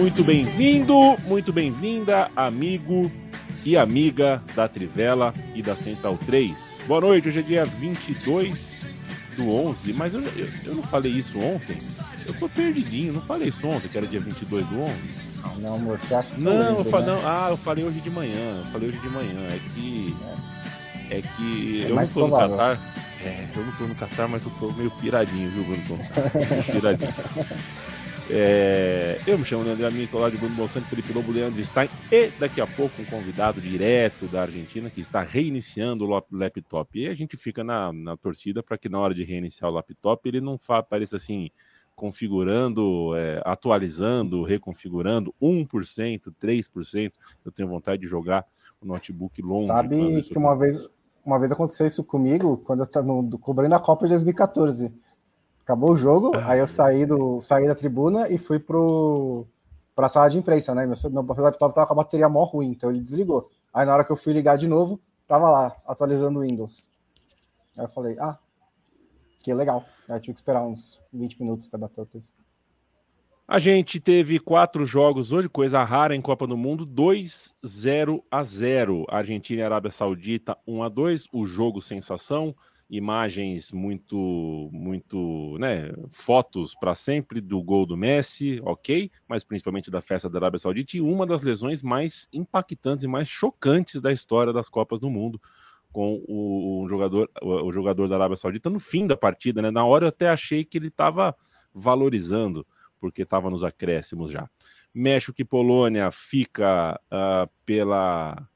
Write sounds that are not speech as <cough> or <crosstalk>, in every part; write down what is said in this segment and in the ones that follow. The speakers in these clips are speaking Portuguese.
Muito bem-vindo, muito bem-vinda, amigo e amiga da Trivela e da Central 3. Boa noite, hoje é dia 22 do 11, mas eu, eu, eu não falei isso ontem. Eu tô perdidinho, não falei isso ontem, que era dia 22 do 11. Não, amor, você acha que Não, eu eu falei, né? não, ah, eu falei hoje de manhã, eu falei hoje de manhã. É que. É que É eu não tô no provável. Catar. É, eu não tô no Catar, mas eu tô meio piradinho, viu, Bruno piradinho. <laughs> É, eu me chamo Leandro Amin, sou lá de Bruno Bolsonaro, Felipe Lobo, Leandro Stein e daqui a pouco um convidado direto da Argentina que está reiniciando o lap- laptop. E a gente fica na, na torcida para que na hora de reiniciar o laptop ele não apareça assim, configurando, é, atualizando, reconfigurando 1%, 3%. Eu tenho vontade de jogar o notebook longe. Sabe que uma vez, uma vez aconteceu isso comigo, quando eu estava cobrindo a Copa de 2014. Acabou o jogo, Ah, aí eu saí, do, saí da tribuna e fui pro, pra sala de imprensa, né? Meu, meu laptop tava com a bateria mó ruim, então ele desligou. Aí na hora que eu fui ligar de novo, tava lá, atualizando o Windows. Aí eu falei, ah, que legal. Aí eu tive que esperar uns 20 minutos para dar atualização. A gente teve quatro jogos hoje, coisa rara em Copa do Mundo, 2-0 a 0. Argentina e Arábia Saudita 1 a 2. O jogo sensação, imagens muito muito, né, fotos para sempre do gol do Messi, OK, mas principalmente da festa da Arábia Saudita e uma das lesões mais impactantes e mais chocantes da história das Copas do Mundo com o, o jogador o, o jogador da Arábia Saudita no fim da partida, né? Na hora eu até achei que ele estava valorizando porque estava nos acréscimos já. México e Polônia fica ah, pela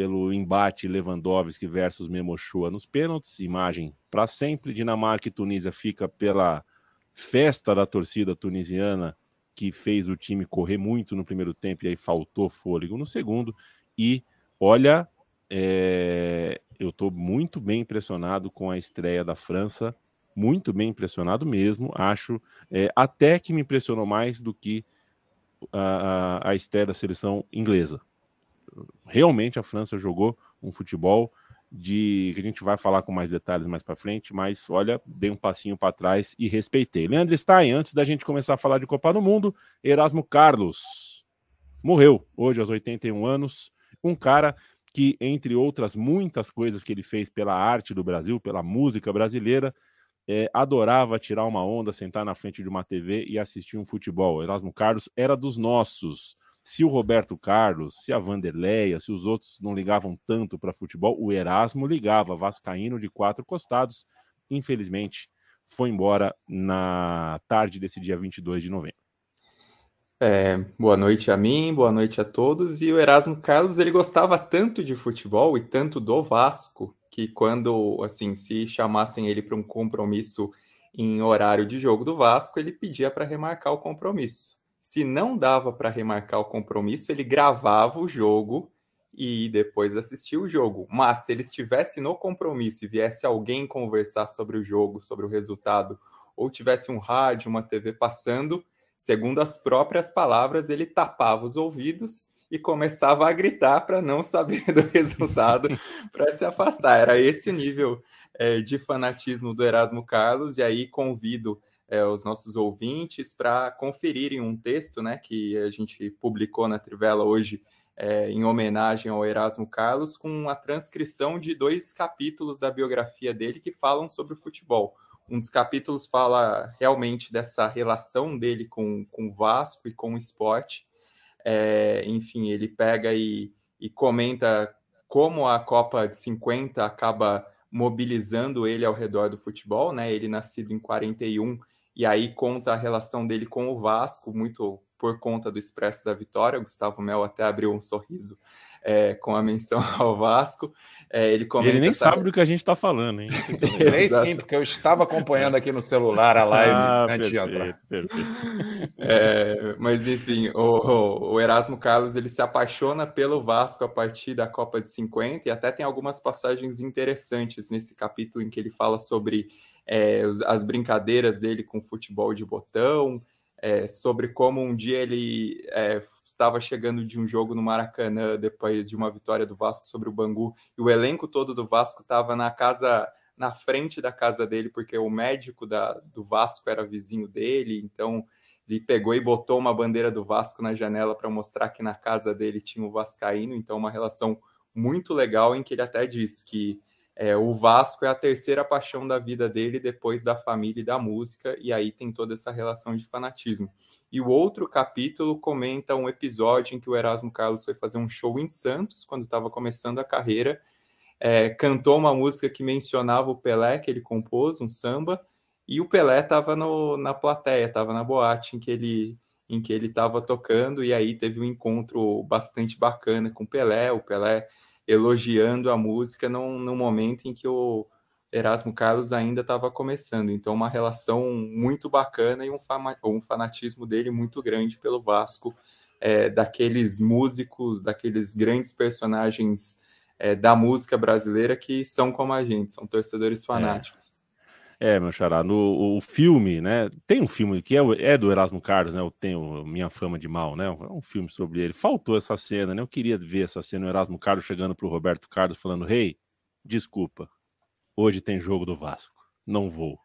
pelo embate Lewandowski versus Memochoa nos pênaltis, imagem para sempre. Dinamarca e Tunísia fica pela festa da torcida tunisiana que fez o time correr muito no primeiro tempo e aí faltou fôlego no segundo. E olha, é, eu estou muito bem impressionado com a estreia da França, muito bem impressionado mesmo. Acho é, até que me impressionou mais do que a, a, a estreia da seleção inglesa. Realmente a França jogou um futebol de que a gente vai falar com mais detalhes mais para frente, mas olha, dei um passinho para trás e respeitei. Leandro Stein, antes da gente começar a falar de Copa do Mundo, Erasmo Carlos morreu hoje aos 81 anos, um cara que entre outras muitas coisas que ele fez pela arte do Brasil, pela música brasileira, é, adorava tirar uma onda, sentar na frente de uma TV e assistir um futebol. Erasmo Carlos era dos nossos. Se o Roberto Carlos, se a Vanderleia, se os outros não ligavam tanto para futebol, o Erasmo ligava, vascaíno de quatro costados. Infelizmente, foi embora na tarde desse dia 22 de novembro. É, boa noite a mim, boa noite a todos. E o Erasmo Carlos, ele gostava tanto de futebol e tanto do Vasco, que quando, assim, se chamassem ele para um compromisso em horário de jogo do Vasco, ele pedia para remarcar o compromisso. Se não dava para remarcar o compromisso, ele gravava o jogo e depois assistia o jogo. Mas se ele estivesse no compromisso e viesse alguém conversar sobre o jogo, sobre o resultado, ou tivesse um rádio, uma TV passando, segundo as próprias palavras, ele tapava os ouvidos e começava a gritar para não saber do <laughs> resultado, para se afastar. Era esse o nível é, de fanatismo do Erasmo Carlos, e aí convido é, os nossos ouvintes para conferirem um texto né, que a gente publicou na Trivela hoje é, em homenagem ao Erasmo Carlos, com a transcrição de dois capítulos da biografia dele que falam sobre o futebol. Um dos capítulos fala realmente dessa relação dele com, com o Vasco e com o esporte. É, enfim, ele pega e, e comenta como a Copa de 50 acaba mobilizando ele ao redor do futebol, né? Ele nascido em 41 e aí conta a relação dele com o Vasco, muito por conta do Expresso da Vitória. O Gustavo Mel até abriu um sorriso é, com a menção <laughs> ao Vasco. É, ele, ele, nem essa... sabe do que a gente está falando, hein? <laughs> nem sim, porque eu estava acompanhando aqui no celular a live ah, antes perfeito, de entrar. Perfeito. É, mas enfim, o, o, Erasmo Carlos ele se apaixona pelo Vasco a partir da Copa de 50 e até tem algumas passagens interessantes nesse capítulo em que ele fala sobre é, as brincadeiras dele com futebol de botão, é, sobre como um dia ele é, estava chegando de um jogo no Maracanã depois de uma vitória do Vasco sobre o Bangu e o elenco todo do Vasco estava na casa na frente da casa dele porque o médico da, do Vasco era vizinho dele então ele pegou e botou uma bandeira do Vasco na janela para mostrar que na casa dele tinha o vascaíno então uma relação muito legal em que ele até diz que é, o Vasco é a terceira paixão da vida dele depois da família e da música, e aí tem toda essa relação de fanatismo. E o outro capítulo comenta um episódio em que o Erasmo Carlos foi fazer um show em Santos, quando estava começando a carreira, é, cantou uma música que mencionava o Pelé, que ele compôs, um samba, e o Pelé estava na plateia, estava na boate em que ele em que ele estava tocando, e aí teve um encontro bastante bacana com o Pelé, o Pelé elogiando a música num, num momento em que o Erasmo Carlos ainda estava começando. Então, uma relação muito bacana e um, fama, um fanatismo dele muito grande pelo Vasco, é, daqueles músicos, daqueles grandes personagens é, da música brasileira que são como a gente, são torcedores é. fanáticos. É, meu xará, no o filme, né? Tem um filme que é, é do Erasmo Carlos, né? Eu tenho Minha Fama de Mal, né? É um filme sobre ele. Faltou essa cena, né? Eu queria ver essa cena, o Erasmo Carlos chegando pro Roberto Carlos falando: Rei, hey, desculpa, hoje tem jogo do Vasco, não vou.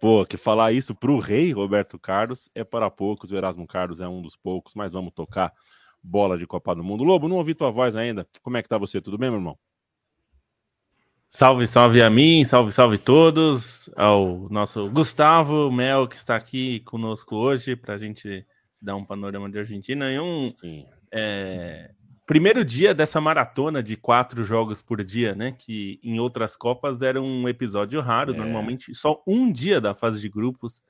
Pô, que falar isso pro rei Roberto Carlos é para poucos, o Erasmo Carlos é um dos poucos, mas vamos tocar bola de Copa do Mundo. Lobo, não ouvi tua voz ainda. Como é que tá você? Tudo bem, meu irmão? Salve, salve a mim, salve, salve todos, ao nosso Gustavo Mel, que está aqui conosco hoje para a gente dar um panorama de Argentina e um é, primeiro dia dessa maratona de quatro jogos por dia, né? Que em outras Copas era um episódio raro, é. normalmente só um dia da fase de grupos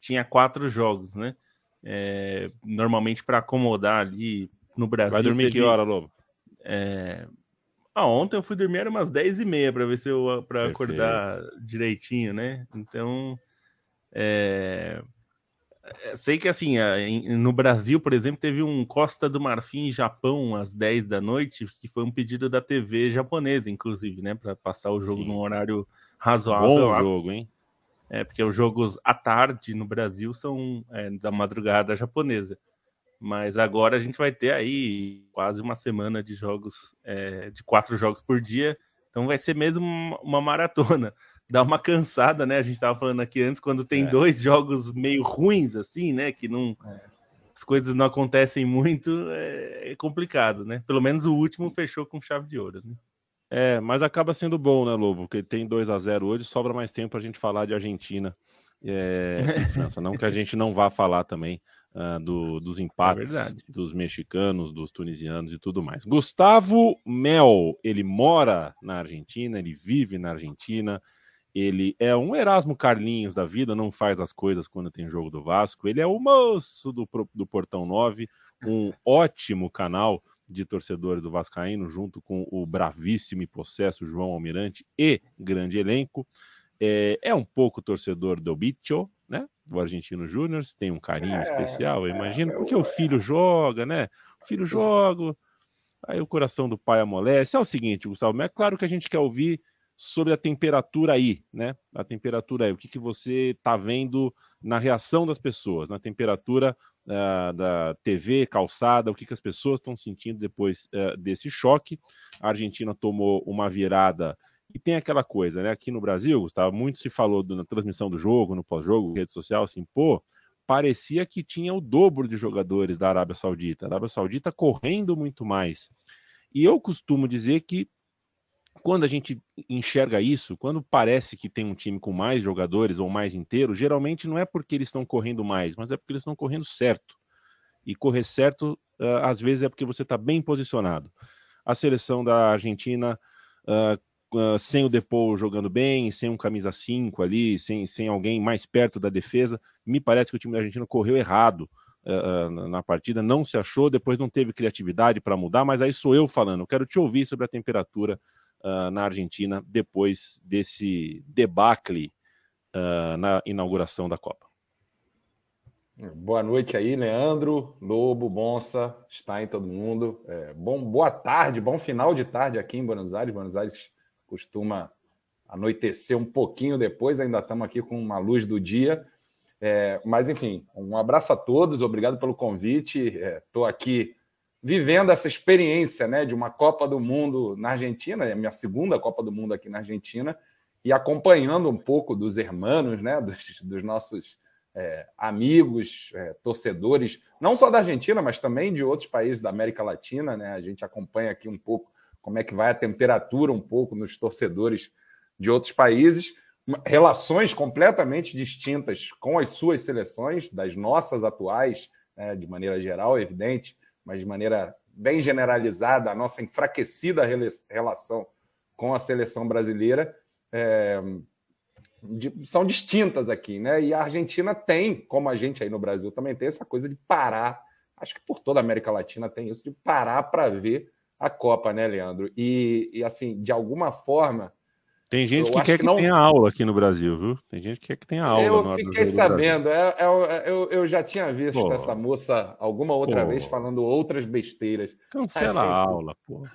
tinha quatro jogos, né? É, normalmente para acomodar ali no Brasil. Vai dormir teve, que hora, Lobo? É, ah, ontem eu fui dormir era umas 10 e meia para ver se eu para acordar direitinho, né? Então, é... sei que assim, no Brasil, por exemplo, teve um Costa do Marfim Japão às 10 da noite, que foi um pedido da TV japonesa, inclusive, né, para passar o jogo Sim. num horário razoável. Bom jogo, hein? É, porque os jogos à tarde no Brasil são é, da madrugada japonesa. Mas agora a gente vai ter aí quase uma semana de jogos, é, de quatro jogos por dia. Então vai ser mesmo uma maratona. <laughs> Dá uma cansada, né? A gente estava falando aqui antes, quando tem é. dois jogos meio ruins, assim, né? Que não. É. As coisas não acontecem muito, é, é, complicado, né? Pelo menos o último fechou com chave de ouro, né? É, mas acaba sendo bom, né, Lobo? Porque tem 2 a 0 hoje, sobra mais tempo a gente falar de Argentina é, França. Não que a gente não vá falar também uh, do, dos empates é dos mexicanos, dos tunisianos e tudo mais. Gustavo Mel, ele mora na Argentina, ele vive na Argentina, ele é um Erasmo Carlinhos da vida, não faz as coisas quando tem jogo do Vasco. Ele é o moço do, do Portão 9, um <laughs> ótimo canal de torcedores do Vascaíno, junto com o bravíssimo e possesso João Almirante e grande elenco. É, é um pouco torcedor do Bicho, né? Do Argentino Júnior, tem um carinho é, especial, eu é, imagino, porque o filho joga, né? O filho joga, aí o coração do pai amolece. É o seguinte, Gustavo, é claro que a gente quer ouvir sobre a temperatura aí, né? A temperatura aí, o que, que você está vendo na reação das pessoas, na temperatura uh, da TV, calçada, o que, que as pessoas estão sentindo depois uh, desse choque. A Argentina tomou uma virada e tem aquela coisa, né? Aqui no Brasil, Gustavo, muito se falou na transmissão do jogo, no pós-jogo, rede social, assim, pô, parecia que tinha o dobro de jogadores da Arábia Saudita. A Arábia Saudita correndo muito mais. E eu costumo dizer que quando a gente enxerga isso, quando parece que tem um time com mais jogadores ou mais inteiro, geralmente não é porque eles estão correndo mais, mas é porque eles estão correndo certo. E correr certo, uh, às vezes, é porque você está bem posicionado. A seleção da Argentina uh, sem o Depou jogando bem, sem um camisa 5 ali, sem, sem alguém mais perto da defesa, me parece que o time da Argentina correu errado uh, na partida, não se achou, depois não teve criatividade para mudar, mas aí sou eu falando. Quero te ouvir sobre a temperatura uh, na Argentina depois desse debacle na inauguração da Copa. Boa noite aí, Leandro, Lobo, Bonsa, está em todo mundo. É, bom, boa tarde, bom final de tarde aqui em Buenos Aires. Buenos Aires costuma anoitecer um pouquinho depois, ainda estamos aqui com uma luz do dia. É, mas, enfim, um abraço a todos, obrigado pelo convite. Estou é, aqui vivendo essa experiência né, de uma Copa do Mundo na Argentina, é a minha segunda Copa do Mundo aqui na Argentina, e acompanhando um pouco dos hermanos, né, dos, dos nossos é, amigos, é, torcedores, não só da Argentina, mas também de outros países da América Latina. Né? A gente acompanha aqui um pouco como é que vai a temperatura um pouco nos torcedores de outros países relações completamente distintas com as suas seleções, das nossas atuais, né, de maneira geral, evidente, mas de maneira bem generalizada, a nossa enfraquecida relação com a seleção brasileira é, de, são distintas aqui, né? E a Argentina tem, como a gente aí no Brasil também tem, essa coisa de parar. Acho que por toda a América Latina tem isso, de parar para ver a Copa, né, Leandro? E, e assim, de alguma forma tem gente que quer que, não... tenha aula aqui no Brasil, viu? Tem gente que quer que tenha aula. Eu fiquei sabendo, é, é, é, eu, eu já tinha visto pô. essa moça alguma outra pô. vez falando outras besteiras. Cancela a aula, pô.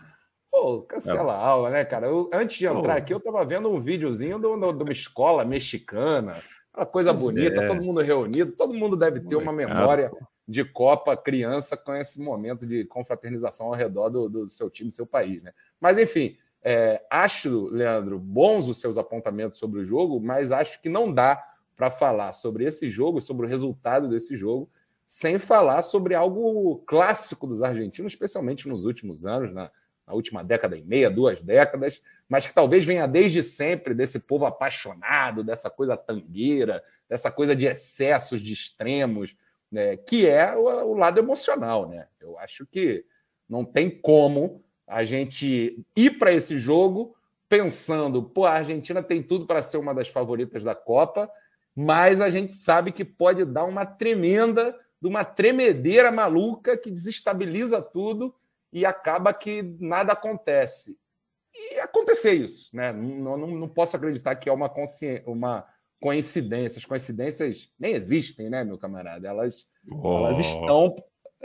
Pô, cancela a aula, né, cara? Eu, antes de entrar aqui, eu estava vendo um videozinho de uma escola mexicana, uma coisa bonita, é. todo mundo reunido, todo mundo deve ter uma memória de Copa criança com esse momento de confraternização ao redor do, do seu time, seu país, né? Mas, enfim, é, acho, Leandro, bons os seus apontamentos sobre o jogo, mas acho que não dá para falar sobre esse jogo, sobre o resultado desse jogo, sem falar sobre algo clássico dos argentinos, especialmente nos últimos anos, na, na última década e meia, duas décadas, mas que talvez venha desde sempre desse povo apaixonado, dessa coisa tangueira, dessa coisa de excessos, de extremos, né, que é o, o lado emocional. Né? Eu acho que não tem como a gente ir para esse jogo pensando, pô, a Argentina tem tudo para ser uma das favoritas da Copa, mas a gente sabe que pode dar uma tremenda, uma tremedeira maluca que desestabiliza tudo e acaba que nada acontece. E acontecer isso, né? Não, não, não posso acreditar que é uma, uma coincidência. As coincidências nem existem, né, meu camarada? Elas, oh. elas estão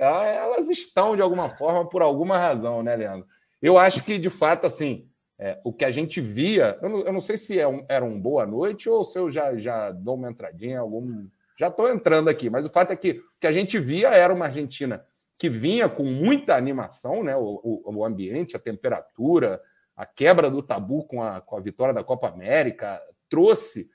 ah, elas estão de alguma forma por alguma razão, né, Leandro? Eu acho que, de fato, assim, é, o que a gente via, eu não, eu não sei se é um, era um boa noite ou se eu já, já dou uma entradinha, algum. Já estou entrando aqui, mas o fato é que o que a gente via era uma Argentina que vinha com muita animação, né? O, o, o ambiente, a temperatura, a quebra do tabu com a, com a vitória da Copa América, trouxe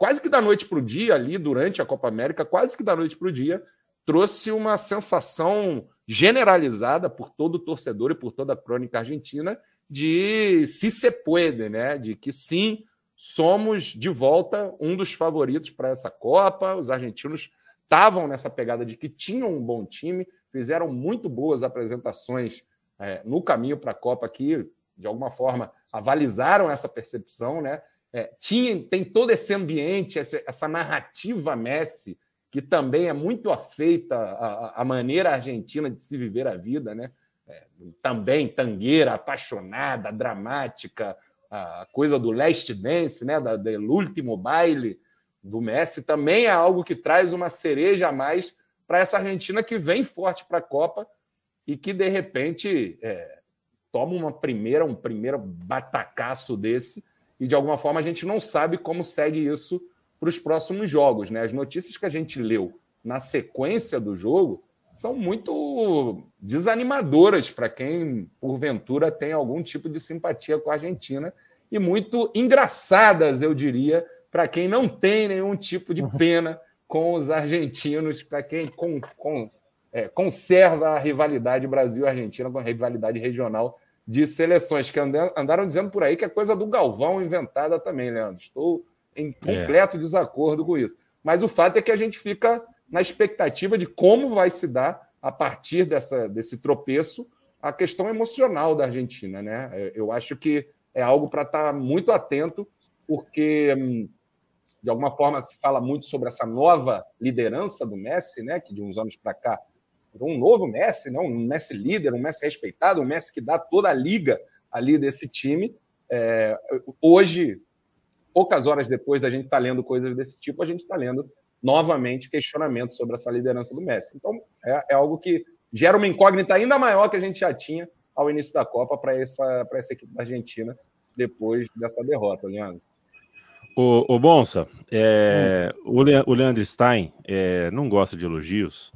quase que da noite para o dia, ali durante a Copa América, quase que da noite para o dia, trouxe uma sensação generalizada por todo o torcedor e por toda a crônica argentina de se se puede, né? De que sim, somos de volta um dos favoritos para essa Copa. Os argentinos estavam nessa pegada de que tinham um bom time, fizeram muito boas apresentações é, no caminho para a Copa aqui, de alguma forma avalizaram essa percepção, né? É, tinha, tem todo esse ambiente, essa, essa narrativa Messi que também é muito afeita à, maneira argentina de se viver a vida, né? É, também tangueira, apaixonada, dramática, a coisa do last dance, né? Da, do último baile do Messi também é algo que traz uma cereja a mais para essa Argentina que vem forte para a Copa e que de repente é, toma uma primeira, um primeiro batacaço desse e de alguma forma a gente não sabe como segue isso para os próximos jogos. Né? As notícias que a gente leu na sequência do jogo são muito desanimadoras para quem, porventura, tem algum tipo de simpatia com a Argentina e muito engraçadas, eu diria, para quem não tem nenhum tipo de pena com os argentinos, para quem com, com, é, conserva a rivalidade Brasil-Argentina, com a rivalidade regional de seleções, que andaram dizendo por aí que é coisa do Galvão inventada também, Leandro. Estou em completo é. desacordo com isso. Mas o fato é que a gente fica na expectativa de como vai se dar, a partir dessa, desse tropeço, a questão emocional da Argentina. Né? É, eu acho que é algo para estar tá muito atento, porque hum, de alguma forma se fala muito sobre essa nova liderança do Messi, né? Que de uns anos para cá um novo Messi, né? um Messi líder, um Messi respeitado, um Messi que dá toda a liga ali desse time. É, hoje, poucas horas depois da gente estar tá lendo coisas desse tipo, a gente está lendo novamente questionamentos sobre essa liderança do Messi. Então, é, é, algo que gera uma incógnita ainda maior que a gente já tinha ao início da Copa para essa, essa equipe da Argentina depois dessa derrota, Leandro. O, o Bonsa, é, hum. o, Le, o Leandro Stein é, não gosta de elogios,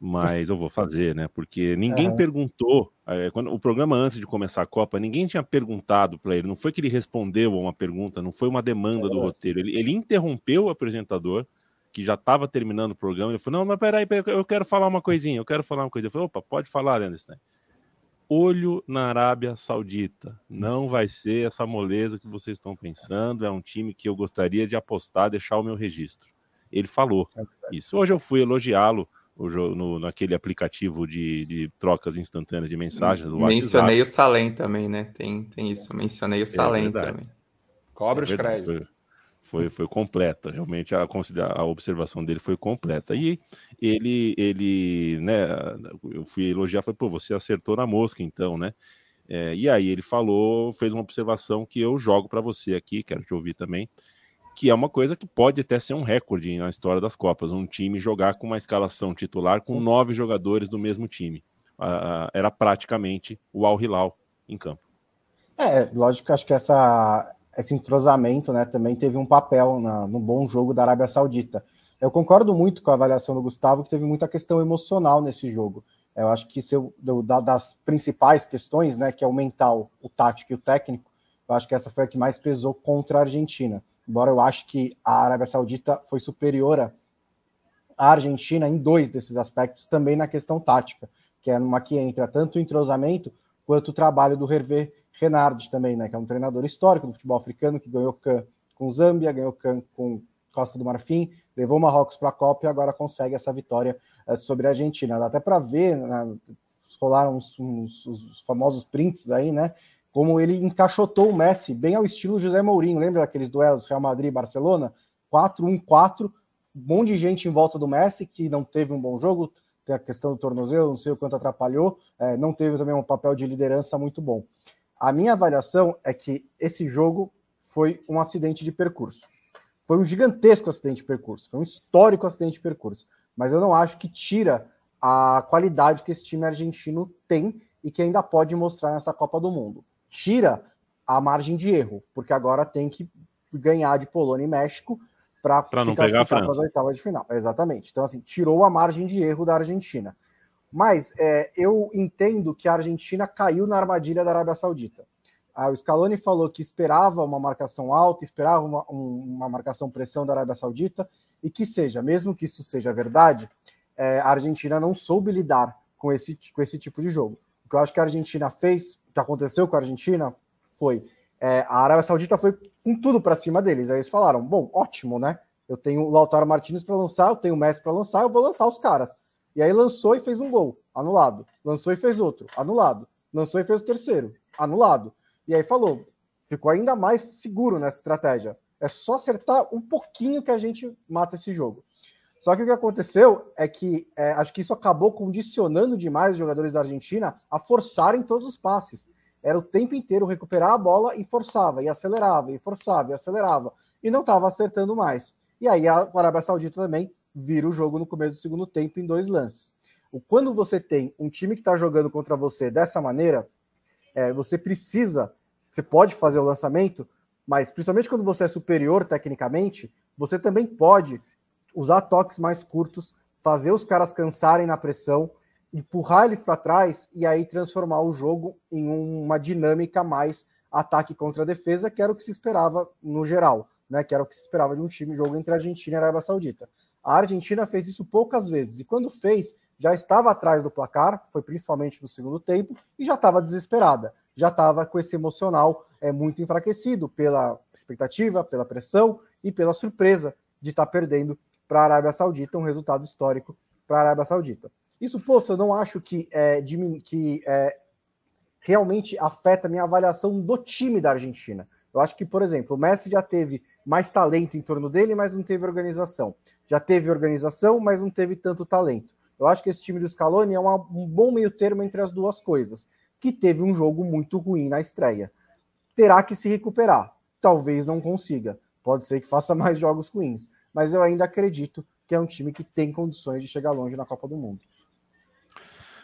mas eu vou fazer, né? Porque ninguém uhum. perguntou, é, quando, o programa antes de começar a Copa, ninguém tinha perguntado para ele, não foi que ele respondeu a uma pergunta, não foi uma demanda do roteiro, ele, ele interrompeu o apresentador, que já estava terminando o programa, ele falou, não, mas peraí, peraí, eu quero falar uma coisinha, eu quero falar uma coisa. Eu falei, opa, pode falar, Stein olho na Arábia Saudita. Não vai ser essa moleza que vocês estão pensando. É um time que eu gostaria de apostar, deixar o meu registro. Ele falou é isso. Hoje eu fui elogiá-lo no, naquele aplicativo de, de, trocas instantâneas de mensagens. Do Mencionei o Salem também, né? Tem, tem isso. Mencionei o Salem é também. Cobra os é créditos foi, foi completa. Realmente a, a observação dele foi completa. E ele, ele, né, eu fui elogiar, falei, pô, você acertou na mosca, então, né? É, e aí ele falou, fez uma observação que eu jogo para você aqui, quero te ouvir também, que é uma coisa que pode até ser um recorde na história das Copas, um time jogar com uma escalação titular com Sim. nove jogadores do mesmo time. Uh, era praticamente o Al Hilal em campo. É, lógico que acho que essa esse entrosamento né, também teve um papel na, no bom jogo da Arábia Saudita. Eu concordo muito com a avaliação do Gustavo, que teve muita questão emocional nesse jogo. Eu acho que se eu, da, das principais questões, né, que é o mental, o tático e o técnico, eu acho que essa foi a que mais pesou contra a Argentina. Embora eu acho que a Arábia Saudita foi superior à Argentina em dois desses aspectos, também na questão tática, que é numa que entra tanto o entrosamento quanto o trabalho do Hervé Renard também, né, que é um treinador histórico do futebol africano, que ganhou CAN com Zâmbia, ganhou CAN com Costa do Marfim, levou Marrocos para a Copa e agora consegue essa vitória uh, sobre a Argentina. Dá até para ver, né, rolaram uns, uns, os famosos prints aí, né? Como ele encaixotou o Messi bem ao estilo José Mourinho. Lembra daqueles duelos Real Madrid e Barcelona? 4-1-4, um monte de gente em volta do Messi que não teve um bom jogo, tem a questão do tornozelo, não sei o quanto atrapalhou, é, não teve também um papel de liderança muito bom. A minha avaliação é que esse jogo foi um acidente de percurso. Foi um gigantesco acidente de percurso, foi um histórico acidente de percurso. Mas eu não acho que tira a qualidade que esse time argentino tem e que ainda pode mostrar nessa Copa do Mundo. Tira a margem de erro, porque agora tem que ganhar de Polônia e México para não pegar para as oitavas de final. Exatamente. Então, assim, tirou a margem de erro da Argentina. Mas é, eu entendo que a Argentina caiu na armadilha da Arábia Saudita. Ah, o Scaloni falou que esperava uma marcação alta, esperava uma, um, uma marcação pressão da Arábia Saudita, e que seja, mesmo que isso seja verdade, é, a Argentina não soube lidar com esse, com esse tipo de jogo. O que eu acho que a Argentina fez, o que aconteceu com a Argentina, foi é, a Arábia Saudita foi com tudo para cima deles. Aí eles falaram: bom, ótimo, né? Eu tenho o Lautaro Martinez para lançar, eu tenho o Messi para lançar, eu vou lançar os caras. E aí lançou e fez um gol, anulado. Lançou e fez outro, anulado. Lançou e fez o terceiro, anulado. E aí falou, ficou ainda mais seguro nessa estratégia. É só acertar um pouquinho que a gente mata esse jogo. Só que o que aconteceu é que é, acho que isso acabou condicionando demais os jogadores da Argentina a forçarem todos os passes. Era o tempo inteiro recuperar a bola e forçava, e acelerava, e forçava, e acelerava. E não estava acertando mais. E aí a Arábia Saudita também vira o jogo no começo do segundo tempo em dois lances. Quando você tem um time que está jogando contra você dessa maneira, é, você precisa, você pode fazer o lançamento, mas principalmente quando você é superior tecnicamente, você também pode usar toques mais curtos, fazer os caras cansarem na pressão, empurrar eles para trás e aí transformar o jogo em uma dinâmica mais ataque contra defesa, que era o que se esperava no geral, né? Que era o que se esperava de um time jogo entre a Argentina e a Arábia Saudita. A Argentina fez isso poucas vezes e quando fez, já estava atrás do placar, foi principalmente no segundo tempo, e já estava desesperada, já estava com esse emocional é, muito enfraquecido pela expectativa, pela pressão e pela surpresa de estar tá perdendo para a Arábia Saudita, um resultado histórico para a Arábia Saudita. Isso, poxa, eu não acho que, é, que é, realmente afeta a minha avaliação do time da Argentina. Eu acho que, por exemplo, o Messi já teve mais talento em torno dele, mas não teve organização. Já teve organização, mas não teve tanto talento. Eu acho que esse time do Scaloni é uma, um bom meio termo entre as duas coisas, que teve um jogo muito ruim na estreia. Terá que se recuperar. Talvez não consiga. Pode ser que faça <laughs> mais jogos ruins. Mas eu ainda acredito que é um time que tem condições de chegar longe na Copa do Mundo.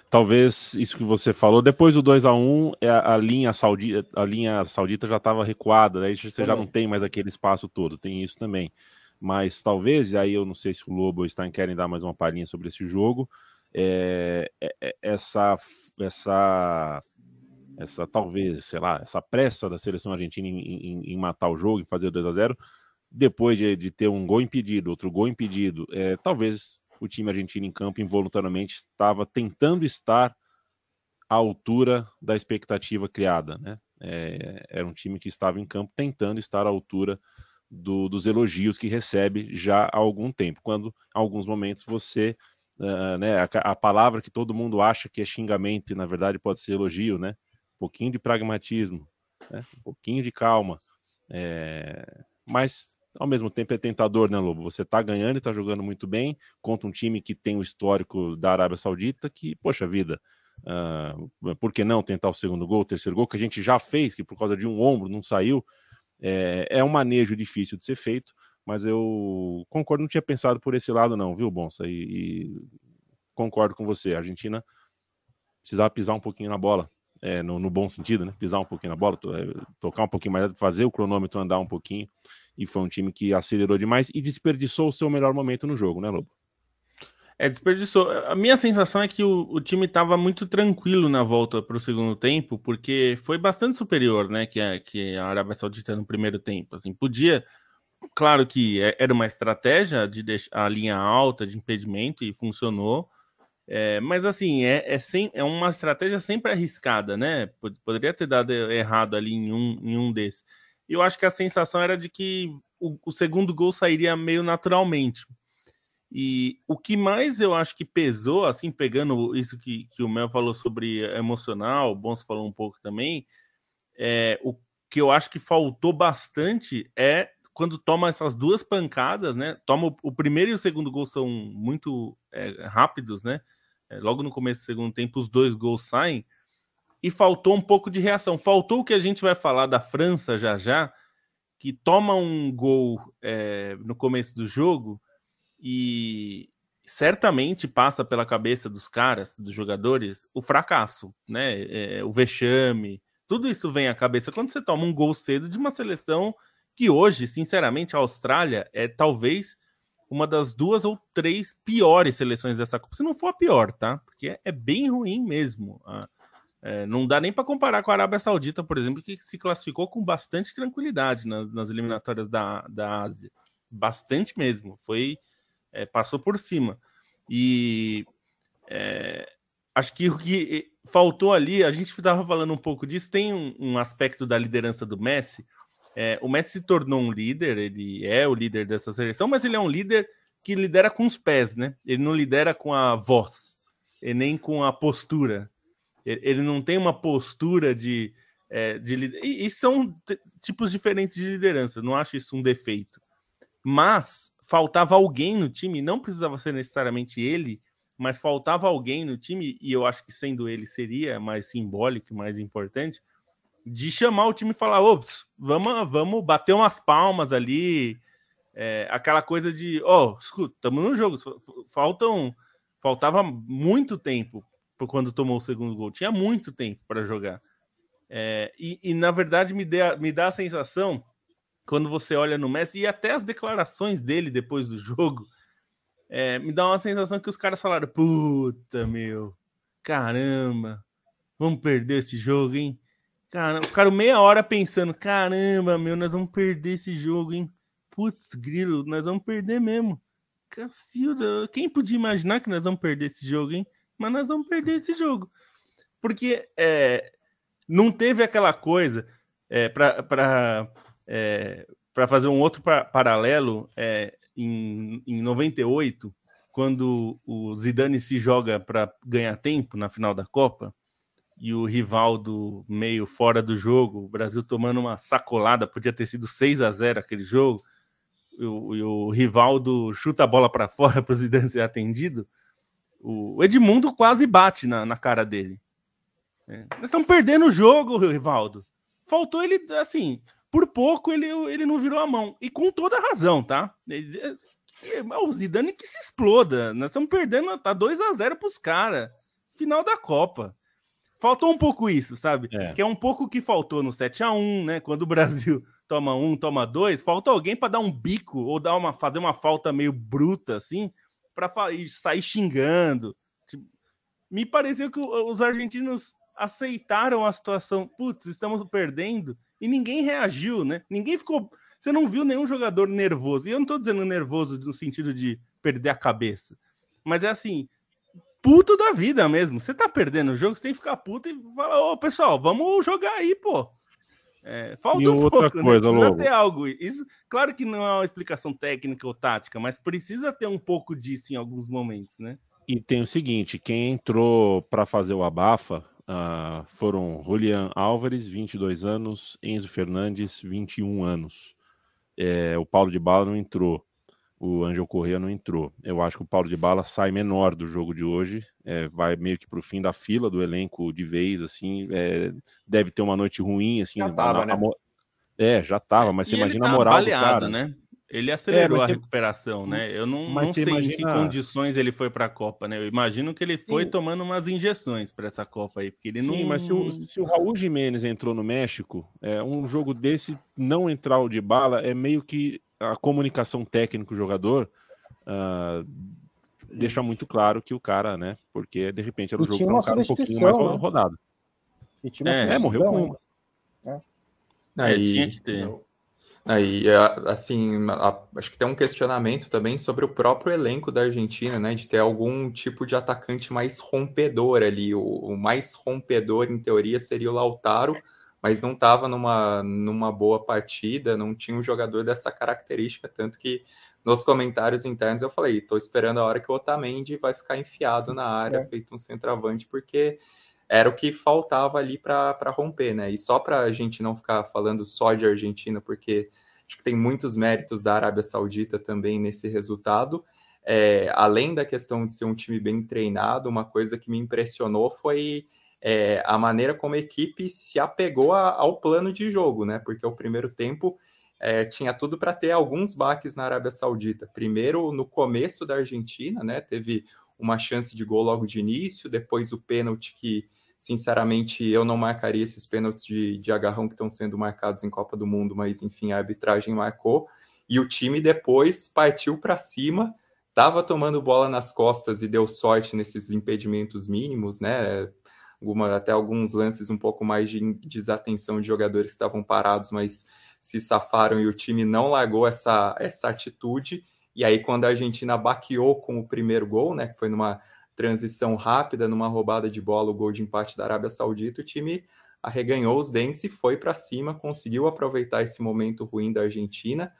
Talvez isso que você falou, depois do 2 a 1 é a, a linha saudita, a linha saudita já estava recuada, aí você já não tem mais aquele espaço todo, tem isso também. Mas talvez, e aí eu não sei se o Lobo está querem dar mais uma palhinha sobre esse jogo, é, é, é, essa essa essa talvez, sei lá, essa pressa da seleção argentina em, em, em matar o jogo e fazer o 2 a 0 depois de, de, ter um gol impedido, outro gol impedido, é, talvez o time argentino em campo involuntariamente estava tentando estar à altura da expectativa criada, né? É, era um time que estava em campo tentando estar à altura do, dos elogios que recebe já há algum tempo, quando em alguns momentos você, uh, né, a, a, palavra que todo mundo acha que é xingamento e na verdade pode ser elogio, né? Um pouquinho de pragmatismo, né? um pouquinho de calma, é, mas ao mesmo tempo é tentador, né, Lobo? Você tá ganhando e tá jogando muito bem contra um time que tem o histórico da Arábia Saudita, que, poxa vida, uh, por que não tentar o segundo gol, o terceiro gol, que a gente já fez, que por causa de um ombro não saiu? É, é um manejo difícil de ser feito, mas eu concordo, não tinha pensado por esse lado, não, viu, Bonsa? E, e concordo com você. A Argentina precisava pisar um pouquinho na bola. É, no, no, bom sentido, né? Pisar um pouquinho na bola, é, tocar um pouquinho mais, fazer o cronômetro andar um pouquinho e foi um time que acelerou demais e desperdiçou o seu melhor momento no jogo, né, Lobo? É, desperdiçou. A minha sensação é que o, o time estava muito tranquilo na volta para o segundo tempo, porque foi bastante superior, né, que a, que a Arábia Saudita no primeiro tempo. Assim, podia, claro que é, era uma estratégia de deixar a linha alta de impedimento e funcionou, é, mas assim, é, é, sem, é uma estratégia sempre arriscada, né? Poderia ter dado errado ali em um, em um desses eu acho que a sensação era de que o, o segundo gol sairia meio naturalmente. E o que mais eu acho que pesou, assim, pegando isso que, que o Mel falou sobre emocional, o Bons falou um pouco também, é, o que eu acho que faltou bastante é quando toma essas duas pancadas, né? Toma o, o primeiro e o segundo gol são muito é, rápidos, né? É, logo no começo do segundo tempo, os dois gols saem e faltou um pouco de reação. Faltou o que a gente vai falar da França já já, que toma um gol é, no começo do jogo e certamente passa pela cabeça dos caras, dos jogadores, o fracasso, né? É, o vexame, tudo isso vem à cabeça quando você toma um gol cedo de uma seleção que hoje, sinceramente, a Austrália é talvez uma das duas ou três piores seleções dessa Copa, se não for a pior, tá? Porque é, bem ruim mesmo. A, é, não dá nem para comparar com a Arábia Saudita, por exemplo, que se classificou com bastante tranquilidade nas, nas eliminatórias da, da Ásia. Bastante mesmo. Foi. É, passou por cima. E é, acho que o que faltou ali, a gente estava falando um pouco disso, tem um, um aspecto da liderança do Messi. É, o Messi se tornou um líder, ele é o líder dessa seleção, mas ele é um líder que lidera com os pés, né? Ele não lidera com a voz, e nem com a postura ele não tem uma postura de. É, de e, e são tipos diferentes de liderança, não acho isso um defeito. Mas faltava alguém no time, não precisava ser necessariamente ele, mas faltava alguém no time, e eu acho que sendo ele seria mais simbólico, mais importante, de chamar o time e falar: ops, vamos, vamos bater umas palmas ali. É, aquela coisa de, ó, oh, escuta, estamos no jogo, faltam, faltava muito tempo quando tomou o segundo gol. Tinha muito tempo para jogar. É, e, e, na verdade me, dê, me dá a sensação, quando você olha no Messi, e até as declarações dele depois do <laughs> jogo, é, me dá uma sensação que os caras falaram: puta, meu, caramba, vamos perder esse jogo, hein? Caramba, ficaram meia hora pensando: caramba, meu, nós vamos perder esse jogo, hein? Putz, grilo, nós vamos perder mesmo. Cacilda, quem podia imaginar que nós vamos perder esse jogo, hein? Mas nós vamos perder esse jogo. Porque é, não teve aquela coisa é, para é, fazer um outro pa paralelo é, em, em 98, quando o Zidane se joga para ganhar tempo na final da Copa e o Rivaldo meio fora do jogo, o Brasil tomando uma sacolada, podia ter sido 6 a 0 aquele jogo. e o, e o Rivaldo chuta a bola para fora <laughs> para o Zidane ser atendido, o Edmundo quase bate na, na cara dele. É. Nós estamos perdendo o jogo, Rivaldo. Faltou ele, assim, por pouco ele, ele não virou a mão. E com toda razão, tá? Ele, é, é, o Zidane que se exploda. Nós estamos perdendo, tá 2 a 0 para os caras. Final da Copa. Faltou um pouco isso, sabe? É. Que é um pouco o que faltou no 7 a 1 né? Quando o Brasil <laughs> toma um, toma dois, falta alguém para dar um bico ou dar uma, fazer uma falta meio bruta, assim, para sair xingando. Me pareceu que os argentinos aceitaram a situação. Putz, estamos perdendo e ninguém reagiu, né? Ninguém ficou. Você não viu nenhum jogador nervoso. E eu não tô dizendo nervoso no sentido de perder a cabeça, mas é assim, puto da vida mesmo. Você tá perdendo o jogo, você tem que ficar puto e falar: Ô pessoal, vamos jogar aí, pô. É, falta e um outra pouco, né? coisa, né? Precisa ter algo. Isso, claro que não é uma explicação técnica ou tática, mas precisa ter um pouco disso em alguns momentos, né? E tem o seguinte: quem entrou para fazer o abafa uh, foram Julian Álvares, 22 anos, Enzo Fernandes, 21 anos. É, o Paulo de Bala não entrou o Angel Correa não entrou. Eu acho que o Paulo de Bala sai menor do jogo de hoje, é, vai meio que para o fim da fila do elenco de vez, assim, é, deve ter uma noite ruim, assim. Já tava, né? É, já tava, mas você imagina tá a moral baleado, né? Ele acelerou é, a recuperação, né? Eu não, não sei imagina... em que condições ele foi para a Copa, né? Eu imagino que ele foi Sim. tomando umas injeções para essa Copa aí, porque ele Sim, não. mas se o, se o Raul Jimenez entrou no México, é, um jogo desse não entrar o de bala é meio que a comunicação técnico-jogador uh, deixa muito claro que o cara, né? Porque de repente era um jogo um, cara um pouquinho mais né? rodado. E tinha uma é, morreu com. É. Aí, é, tinha que ter. Aí, é, assim, acho que tem um questionamento também sobre o próprio elenco da Argentina, né? De ter algum tipo de atacante mais rompedor ali. O, o mais rompedor, em teoria, seria o Lautaro, mas não estava numa, numa boa partida, não tinha um jogador dessa característica, tanto que nos comentários internos eu falei, estou esperando a hora que o Otamendi vai ficar enfiado na área, é. feito um centroavante, porque era o que faltava ali para romper, né? E só para a gente não ficar falando só de Argentina, porque acho que tem muitos méritos da Arábia Saudita também nesse resultado. É, além da questão de ser um time bem treinado, uma coisa que me impressionou foi é, a maneira como a equipe se apegou a, ao plano de jogo, né? Porque o primeiro tempo é, tinha tudo para ter alguns baques na Arábia Saudita. Primeiro, no começo da Argentina, né? Teve uma chance de gol logo de início, depois o pênalti que, sinceramente, eu não marcaria esses pênaltis de, de agarrão que estão sendo marcados em Copa do Mundo, mas enfim, a arbitragem marcou. E o time depois partiu para cima, estava tomando bola nas costas e deu sorte nesses impedimentos mínimos, né? Alguma, até alguns lances um pouco mais de desatenção de jogadores que estavam parados, mas se safaram e o time não largou essa, essa atitude. E aí, quando a Argentina baqueou com o primeiro gol, né, que foi numa transição rápida, numa roubada de bola, o gol de empate da Arábia Saudita, o time arreganhou os dentes e foi para cima, conseguiu aproveitar esse momento ruim da Argentina.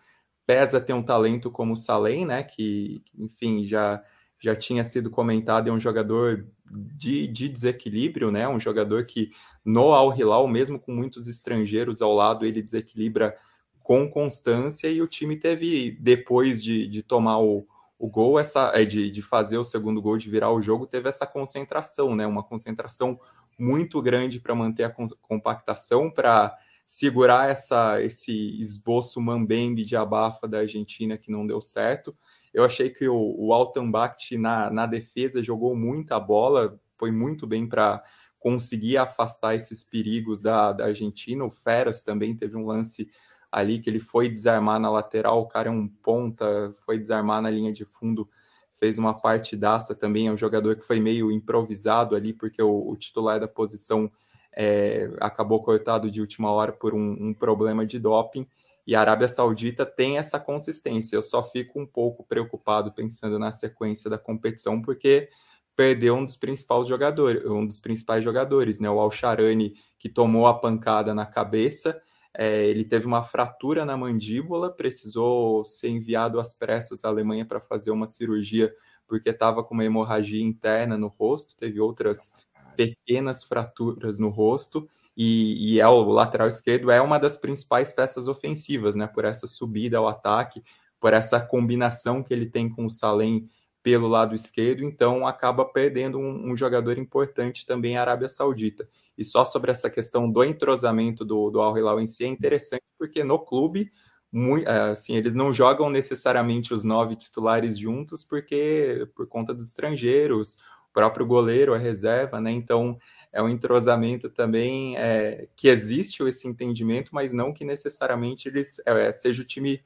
Pesa ter um talento como o Salem, né, que, enfim, já já tinha sido comentado, é um jogador de, de, desequilíbrio, né? Um jogador que no Al Hilal, mesmo com muitos estrangeiros ao lado, ele desequilibra com constância e o time teve, depois de, de tomar o, o gol, essa, é, de, de fazer o segundo gol, de virar o jogo, teve essa concentração, né? Uma concentração muito grande para manter a compactação, para segurar essa, esse esboço mambembe de abafa da Argentina que não deu certo. Eu achei que o, o Altenbach na, na defesa jogou muita bola, foi muito bem para conseguir afastar esses perigos da, da Argentina. O Feras também teve um lance ali que ele foi desarmar na lateral, o cara é um ponta, foi desarmar na linha de fundo, fez uma partidaça também, é um jogador que foi meio improvisado ali, porque o, o titular da posição é, acabou cortado de última hora por um, um problema de doping, e a Arábia Saudita tem essa consistência. Eu só fico um pouco preocupado pensando na sequência da competição, porque perdeu um dos principais jogadores, um dos principais jogadores, né? O Al-Sharani, que tomou a pancada na cabeça. É, ele teve uma fratura na mandíbula, precisou ser enviado às pressas à Alemanha para fazer uma cirurgia porque estava com uma hemorragia interna no rosto, teve outras pequenas fraturas no rosto e, e é o lateral esquerdo é uma das principais peças ofensivas, né? Por essa subida ao ataque, por essa combinação que ele tem com o Salem pelo lado esquerdo, então acaba perdendo um, um, jogador importante também a Arábia Saudita. E só sobre essa questão do entrosamento do, do Al Hilal em si é interessante, porque no clube, muito, assim, eles não jogam necessariamente os nove titulares juntos, porque por conta dos estrangeiros, próprio goleiro, a reserva, né? Então é um entrosamento também é, que existe esse entendimento, mas não que necessariamente eles é, seja o time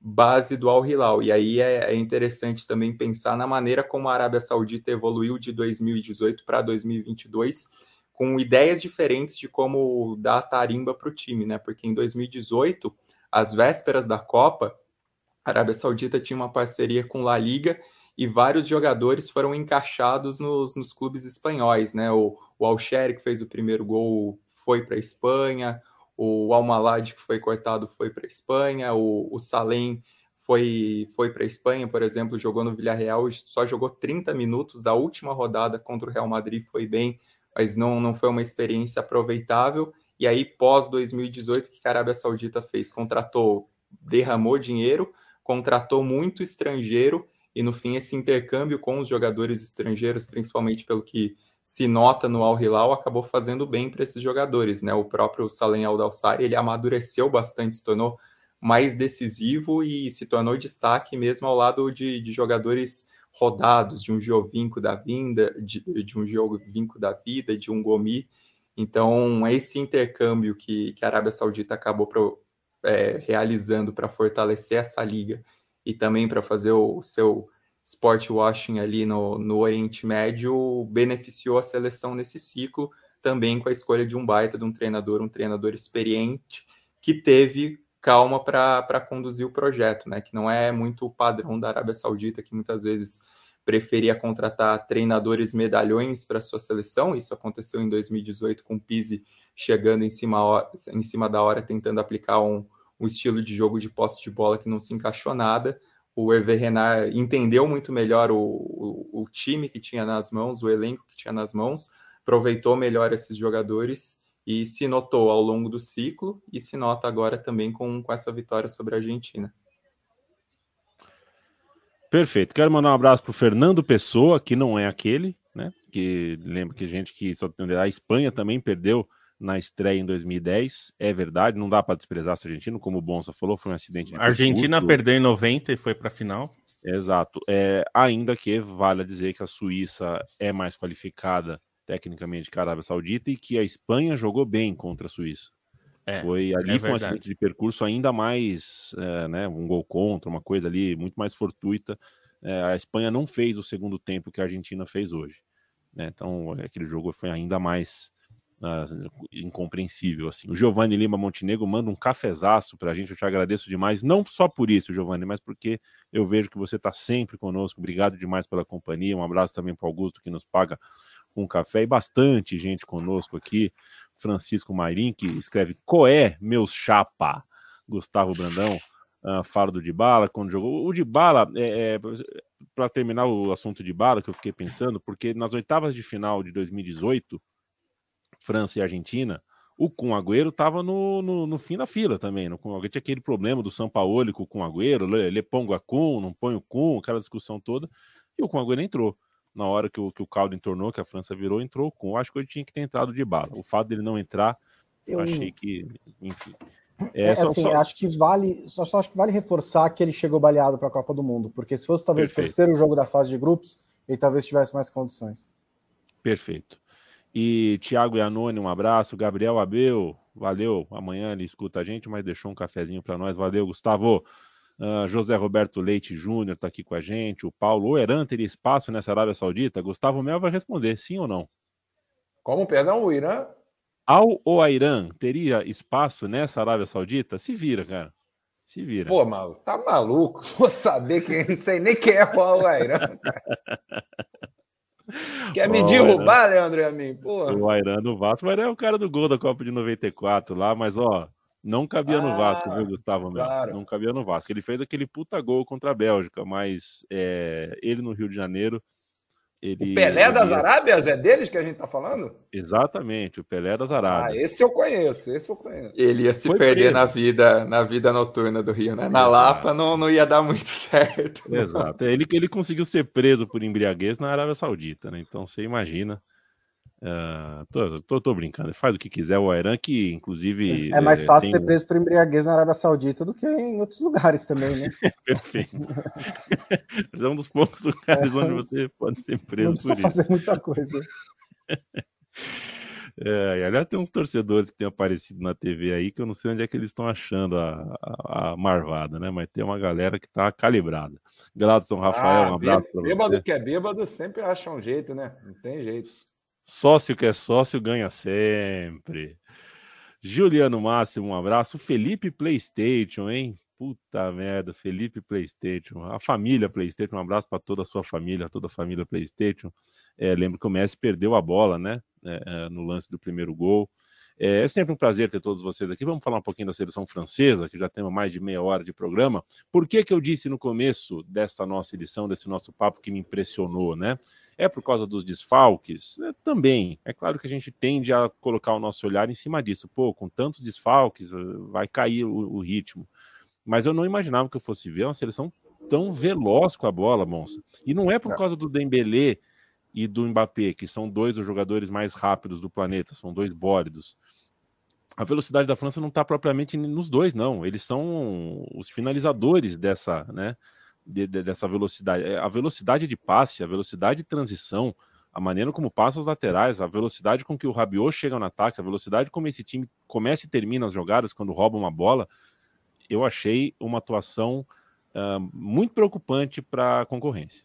base do Al Hilal. E aí é, é, interessante também pensar na maneira como a Arábia Saudita evoluiu de 2018 para 2022, com ideias diferentes de como dar a tarimba para o time, né? Porque em 2018, às vésperas da Copa, a Arábia Saudita tinha uma parceria com La Liga e vários jogadores foram encaixados nos, nos clubes espanhóis, né? O, o que fez o primeiro gol, foi para a Espanha, o Almalad, que foi cortado, foi para a Espanha, o, o Salem foi, foi para a Espanha, por exemplo, jogou no Villarreal, só jogou 30 minutos da última rodada contra o Real Madrid, foi bem, mas não, não foi uma experiência aproveitável. E aí, pós 2018, o que a Arábia Saudita fez? Contratou, derramou dinheiro, contratou muito estrangeiro, e no fim, esse intercâmbio com os jogadores estrangeiros, principalmente pelo que se nota no Al Hilal, acabou fazendo bem para esses jogadores, né? O próprio Salem Al Dalsari, ele amadureceu bastante, se tornou mais decisivo e se tornou destaque mesmo ao lado de, de jogadores rodados, de um Giovinco da vinda, de, de um Giovinco da vida, de um Gomi. Então, esse intercâmbio que, que a Arábia Saudita acabou pro, é, realizando para fortalecer essa liga e também para fazer o, seu sport washing ali no, no Oriente Médio beneficiou a seleção nesse ciclo, também com a escolha de um baita de um treinador, um treinador experiente, que teve calma para conduzir o projeto, né? Que não é muito o padrão da Arábia Saudita, que muitas vezes preferia contratar treinadores medalhões para sua seleção. Isso aconteceu em 2018 com o Pizzi chegando em cima, em cima da hora, tentando aplicar um, um estilo de jogo de posse de bola que não se encaixou nada o Hervé Renard entendeu muito melhor o, o, o, time que tinha nas mãos, o elenco que tinha nas mãos, aproveitou melhor esses jogadores e se notou ao longo do ciclo e se nota agora também com, com essa vitória sobre a Argentina. Perfeito. Quero mandar um abraço para o Fernando Pessoa, que não é aquele, né? Que lembra que gente que só tem a Espanha também perdeu na estreia em 2010. É verdade, não dá para desprezar esse argentino, como o Bonsa falou, foi um acidente. A Argentina percurso. perdeu em 90 e foi para a final. Exato. É, ainda que vale dizer que a Suíça é mais qualificada tecnicamente que a Arábia Saudita e que a Espanha jogou bem contra a Suíça. É, foi ali é foi um acidente de percurso ainda mais, é, né, um gol contra, uma coisa ali muito mais fortuita. É, a Espanha não fez o segundo tempo que a Argentina fez hoje. Né? Então aquele jogo foi ainda mais incompreensível. Assim. O Giovanni Lima Montenegro manda um cafezaço para a gente, eu te agradeço demais, não só por isso, Giovanni, mas porque eu vejo que você está sempre conosco. Obrigado demais pela companhia. Um abraço também para Augusto, que nos paga um café, e bastante gente conosco aqui. Francisco Mairim, que escreve Coé, meus chapa. Gustavo Brandão, uh, fala do Dybala, quando jogou. O Dybala, é, é para terminar o assunto de Bala, que eu fiquei pensando, porque nas oitavas de final de 2018, França e Argentina, o Kun Agüero estava no, no, no, fim da fila também. No, tinha aquele problema do São Paulo com o Kun Agüero, ele põe o Kun, não põe o Kun, aquela discussão toda, e o Kun Agüero entrou. Na hora que o, que o caldo entornou, que a França virou, entrou o Kun. Acho que ele tinha que ter entrado de bala. O fato dele não entrar, eu, eu achei que, enfim. É, é, só, assim, só... acho que vale, só, só, acho que vale reforçar que ele chegou baleado para a Copa do Mundo, porque se fosse talvez Perfeito. o terceiro jogo da fase de grupos, ele talvez tivesse mais condições. Perfeito. E Tiago Iannone, um abraço. Gabriel Abel, valeu. Amanhã ele escuta a gente, mas deixou um cafezinho para nós. Valeu, Gustavo. Uh, José Roberto Leite Júnior está aqui com a gente. O Paulo. O Eran teria espaço nessa Arábia Saudita? Gustavo Mel vai responder, sim ou não? Como, perdão, o Irã? Al ou Irã teria espaço nessa Arábia Saudita? Se vira, cara. Se vira. Pô, mal, tá maluco? <laughs> Vou saber quem. Não sei nem quem é o Al Irã. <laughs> Quer me derrubar, Leandro e a mim? Porra. O Airan do Vasco, mas é o cara do gol da Copa de 94 lá, mas ó, não cabia ah, no Vasco, viu, Gustavo? Claro. Não cabia no Vasco. Ele fez aquele puta gol contra a Bélgica, mas é, ele no Rio de Janeiro Ele, o Pelé das ele... Arábias é deles que a gente está falando? Exatamente, o Pelé das Arábias. Ah, esse eu conheço, esse eu conheço. Ele ia se Foi perder preso. na vida, na vida noturna do Rio, né? Na Exato. Lapa não, não ia dar muito <laughs> certo. Exato. Ele, ele conseguiu ser preso por embriaguez na Arábia Saudita, né? Então você imagina. Uh, tô, tô, tô, brincando, faz o que quiser. O Airan, que inclusive. É mais fácil tem... ser preso por embriaguez na Arábia Saudita do que em outros lugares também, né? <laughs> Perfeito. é um dos poucos lugares é. onde você pode ser preso Não por isso. fazer muita coisa. <laughs> É, aliás, tem uns torcedores que têm aparecido na TV aí que eu não sei onde é que eles estão achando a, a, a marvada, né? Mas tem uma galera que tá calibrada. Gladson Rafael, ah, um abraço você. Bêbado que é bêbado sempre acha um jeito, né? Não tem jeito. Sócio que é sócio ganha sempre. Juliano Máximo, um abraço. Felipe PlayStation, hein? Puta merda, Felipe PlayStation. A família PlayStation, um abraço para toda a sua família, toda a família PlayStation. É, lembro que o Messi perdeu a bola, né? É, é, no lance do primeiro gol. É, é, sempre um prazer ter todos vocês aqui. Vamos falar um pouquinho da seleção francesa, que já temos mais de meia hora de programa. Por que, que eu disse no começo dessa nossa edição, desse nosso papo que me impressionou, né? É por causa dos desfalques? É, também. É claro que a gente tende a colocar o nosso olhar em cima disso. Pô, com tantos desfalques, eh, vai cair o, o ritmo. Mas eu não imaginava que eu fosse ver uma seleção tão veloz com a bola, Monça. E não é por é. causa do Dembélé e do Mbappé, que são dois dos jogadores mais rápidos do planeta, são dois bólidos. A velocidade da França não está propriamente nos dois, não. Eles são os finalizadores dessa, né? De, de, dessa velocidade. É, a velocidade de passe, a velocidade de transição, a maneira como passa os laterais, a velocidade com que o Rabiot chega no ataque, a velocidade como esse time começa e termina as jogadas quando rouba uma bola, eu achei uma atuação uh, muito preocupante para a concorrência.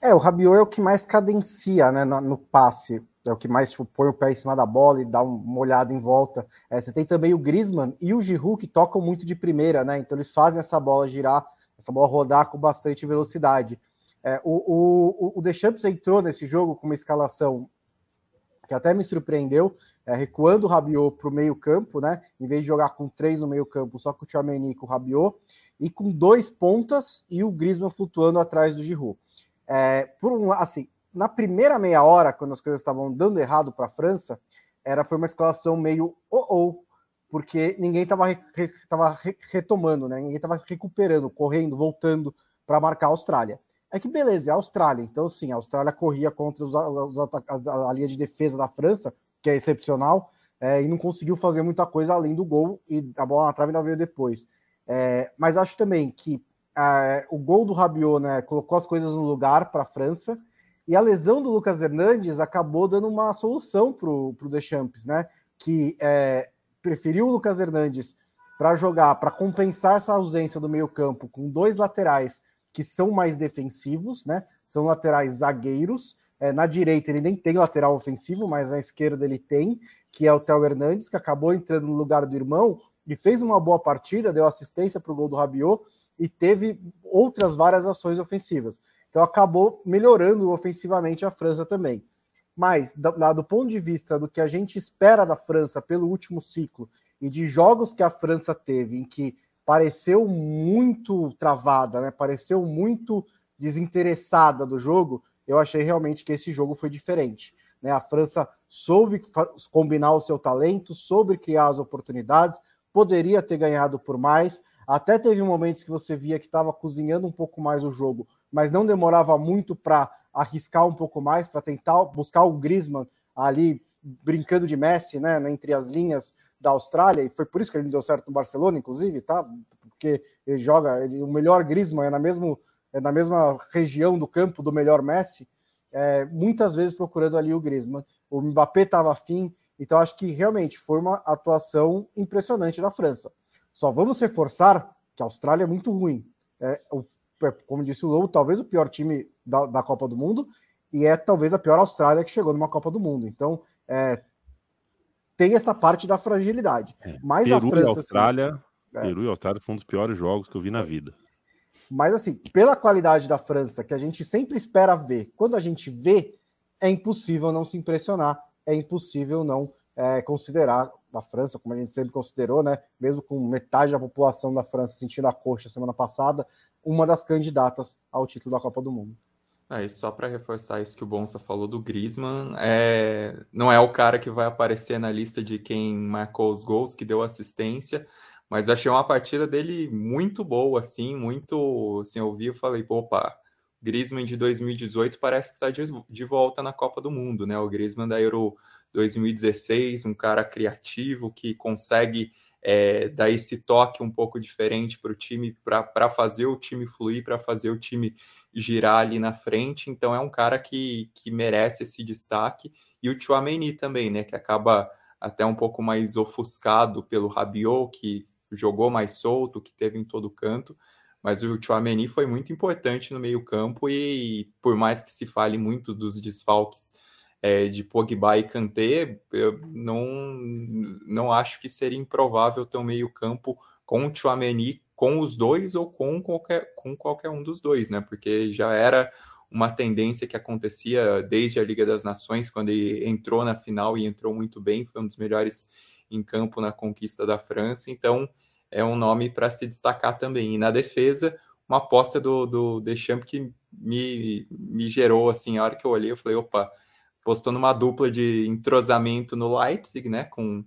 É, o Rabiot é o que mais cadencia né, no, no passe, é o que mais tipo, põe o pé em cima da bola e dá uma olhada em volta. É, você tem também o Griezmann e o Giroud que tocam muito de primeira, né? Então eles fazem essa bola girar essa bola rodar com bastante velocidade. É, o, o, o Deschamps entrou nesse jogo com uma escalação que até me surpreendeu, é, recuando o Rabiot para o meio campo, né? Em vez de jogar com três no meio campo, só com o Tchouameni e com o Rabiot, e com dois pontas e o Griezmann flutuando atrás do Giroud. É, por um, assim, na primeira meia hora, quando as coisas estavam dando errado para a França, era foi uma escalação meio oh, oh porque ninguém estava re, retomando, né? Ninguém estava recuperando, correndo, voltando para marcar a Austrália. É que beleza, é a Austrália. Então, sim, a Austrália corria contra os, os, a, a, linha de defesa da França, que é excepcional, é, e não conseguiu fazer muita coisa além do gol, e a bola na trave ainda veio depois. É, mas acho também que é, o gol do Rabiot né, colocou as coisas no lugar para a França, e a lesão do Lucas Hernandes acabou dando uma solução para o Deschamps, né? Que é, preferiu o Lucas Hernandes para jogar, para compensar essa ausência do meio-campo com dois laterais que são mais defensivos, né? São laterais zagueiros. É, na direita ele nem tem lateral ofensivo, mas na esquerda ele tem, que é o Theo Hernandes, que acabou entrando no lugar do irmão e fez uma boa partida, deu assistência para o gol do Rabiot e teve outras várias ações ofensivas. Então acabou melhorando ofensivamente a França também. Mas, do, do ponto de vista do que a gente espera da França pelo último ciclo e de jogos que a França teve, em que pareceu muito travada, né? pareceu muito desinteressada do jogo, eu achei realmente que esse jogo foi diferente. Né? A França soube combinar o seu talento, soube criar as oportunidades, poderia ter ganhado por mais. Até teve momentos que você via que estava cozinhando um pouco mais o jogo, mas não demorava muito para arriscar um pouco mais para tentar buscar o Griezmann ali brincando de Messi, né, entre as linhas da Austrália, e foi por isso que ele não deu certo no Barcelona, inclusive, tá? Porque ele joga, ele, o melhor Griezmann é na, mesmo, é na mesma região do campo do melhor Messi, é, muitas vezes procurando ali o Griezmann. O Mbappé estava afim, então acho que realmente foi uma atuação impressionante da França. Só vamos reforçar que a Austrália é muito ruim. É, o como disse o Lobo, talvez o pior time da, da, Copa do Mundo e é talvez a pior Austrália que chegou numa Copa do Mundo. Então, é, tem essa parte da fragilidade. É, Mas Peru a França. E Austrália, assim, Peru e Austrália foi um dos piores jogos que eu vi na vida. Mas, assim, pela qualidade da França, que a gente sempre espera ver, quando a gente vê, é impossível não se impressionar, é impossível não é, considerar a França, como a gente sempre considerou, né? Mesmo com metade da população da França sentindo a coxa semana passada, uma das candidatas ao título da Copa do Mundo. Aí, só para reforçar isso que o Bonsa falou do Griezmann, é... não é o cara que vai aparecer na lista de quem marcou os gols, que deu assistência, mas achei uma partida dele muito boa, assim, muito, assim, eu vi e falei, opa, Griezmann de 2018 parece que está de, volta na Copa do Mundo, né? O Griezmann da Euro 2016, um cara criativo que consegue é, dar esse toque um pouco diferente para o time, para fazer o time fluir, para fazer o time girar ali na frente. Então é um cara que, que merece esse destaque. E o Chouameni também, né? Que acaba até um pouco mais ofuscado pelo Rabiot, que jogou mais solto, que teve em todo canto. Mas o Chouameni foi muito importante no meio campo e por mais que se fale muito dos desfalques é, de Pogba e Kanté, eu não, não acho que seria improvável ter um meio-campo com o Chouameni, com os dois ou com qualquer, com qualquer um dos dois, né? Porque já era uma tendência que acontecia desde a Liga das Nações, quando ele entrou na final e entrou muito bem, foi um dos melhores em campo na conquista da França, então é um nome para se destacar também. E na defesa, uma aposta do, do Deschamps que me, me gerou, assim, a hora que eu olhei, eu falei, opa, postou numa dupla de entrosamento no Leipzig, né, com,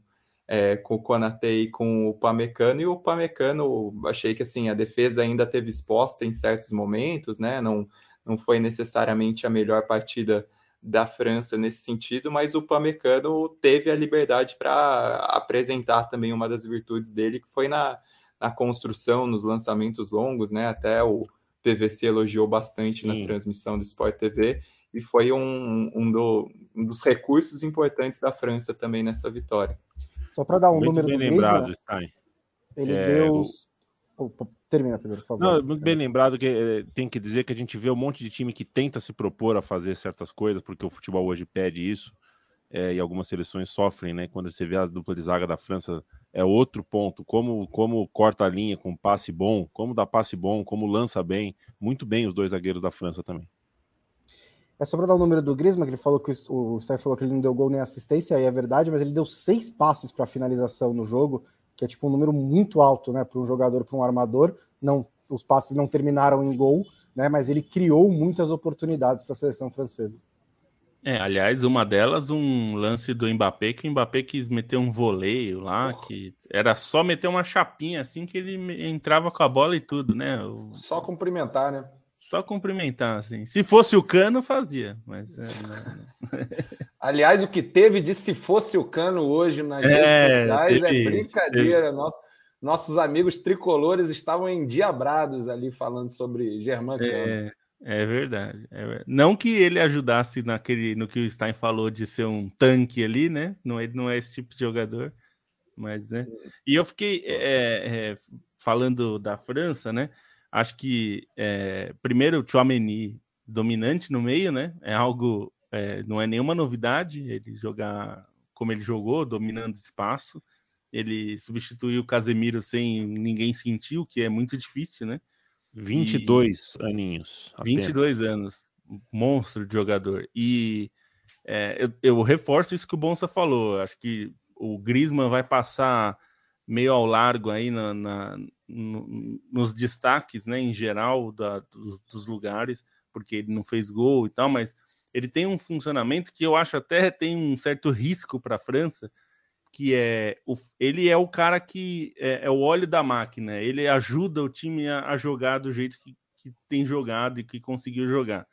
é, com o Konate e com o Pamecano, e o Pamecano, achei que, assim, a defesa ainda teve exposta em certos momentos, né, não, não foi necessariamente a melhor partida da França nesse sentido, mas o Pamecano teve a liberdade para apresentar também uma das virtudes dele, que foi na, na construção, nos lançamentos longos, né, até o PVC elogiou bastante Sim. na transmissão do Sport TV, e foi um, um, do, um, dos recursos importantes da França também nessa vitória. Só para dar um muito número bem do lembrado, Griezmann, Stein. ele É, deu... o- Opa, termina primeiro, por favor. Não, muito bem lembrado que eh, tem que dizer que a gente vê um monte de time que tenta se propor a fazer certas coisas, porque o futebol hoje pede isso, eh, e algumas seleções sofrem, né? Quando você vê a dupla de zaga da França, é outro ponto. Como, como corta a linha com passe bom, como dá passe bom, como lança bem. Muito bem os dois zagueiros da França também. É só para dar o número do Griezmann, que ele falou que o, o Steph falou que ele não deu gol nem assistência, aí é verdade, mas ele deu seis passes para finalização no jogo, que é tipo um número muito alto, né, para um jogador, para um armador. Não, os passes não terminaram em gol, né, mas ele criou muitas oportunidades para a seleção francesa. É, aliás, uma delas, um lance do Mbappé, que o Mbappé quis meter um voleio lá, que era só meter uma chapinha assim que ele me- entrava com a bola e tudo, né? O- Só cumprimentar, né? Só cumprimentar, assim. Se fosse o cano, fazia, mas é, <laughs> Aliás, o que teve de se fosse o cano hoje nas É, redes sociais é teve isso, brincadeira. Nosso- nossos amigos tricolores estavam endiabrados ali falando sobre Germán Cano. é, é verdade, é verdade. Não que ele ajudasse naquele, no que o Stein falou de ser um tanque ali, né? Não, ele não é esse tipo de jogador, mas, né? E eu fiquei é, é, falando da França, né? Acho que é, primeiro o Chouameni dominante no meio, né? É algo, é, não é nenhuma novidade ele jogar como ele jogou, dominando espaço. Ele substituiu o Casemiro sem ninguém sentir, o que é muito difícil, né? 22 aninhos. apenas. 22 anos, monstro de jogador. E é, eu, eu reforço isso que o Bonsa falou. Acho que o Griezmann vai passar meio ao largo aí na, na- no- nos destaques, né, em geral da- dos, dos lugares, porque ele não fez gol e tal, mas ele tem um funcionamento que eu acho até tem um certo risco para a França, que é o, ele é o cara que é, é o óleo da máquina, ele ajuda o time a, a jogar do jeito que, que tem jogado e que conseguiu jogar.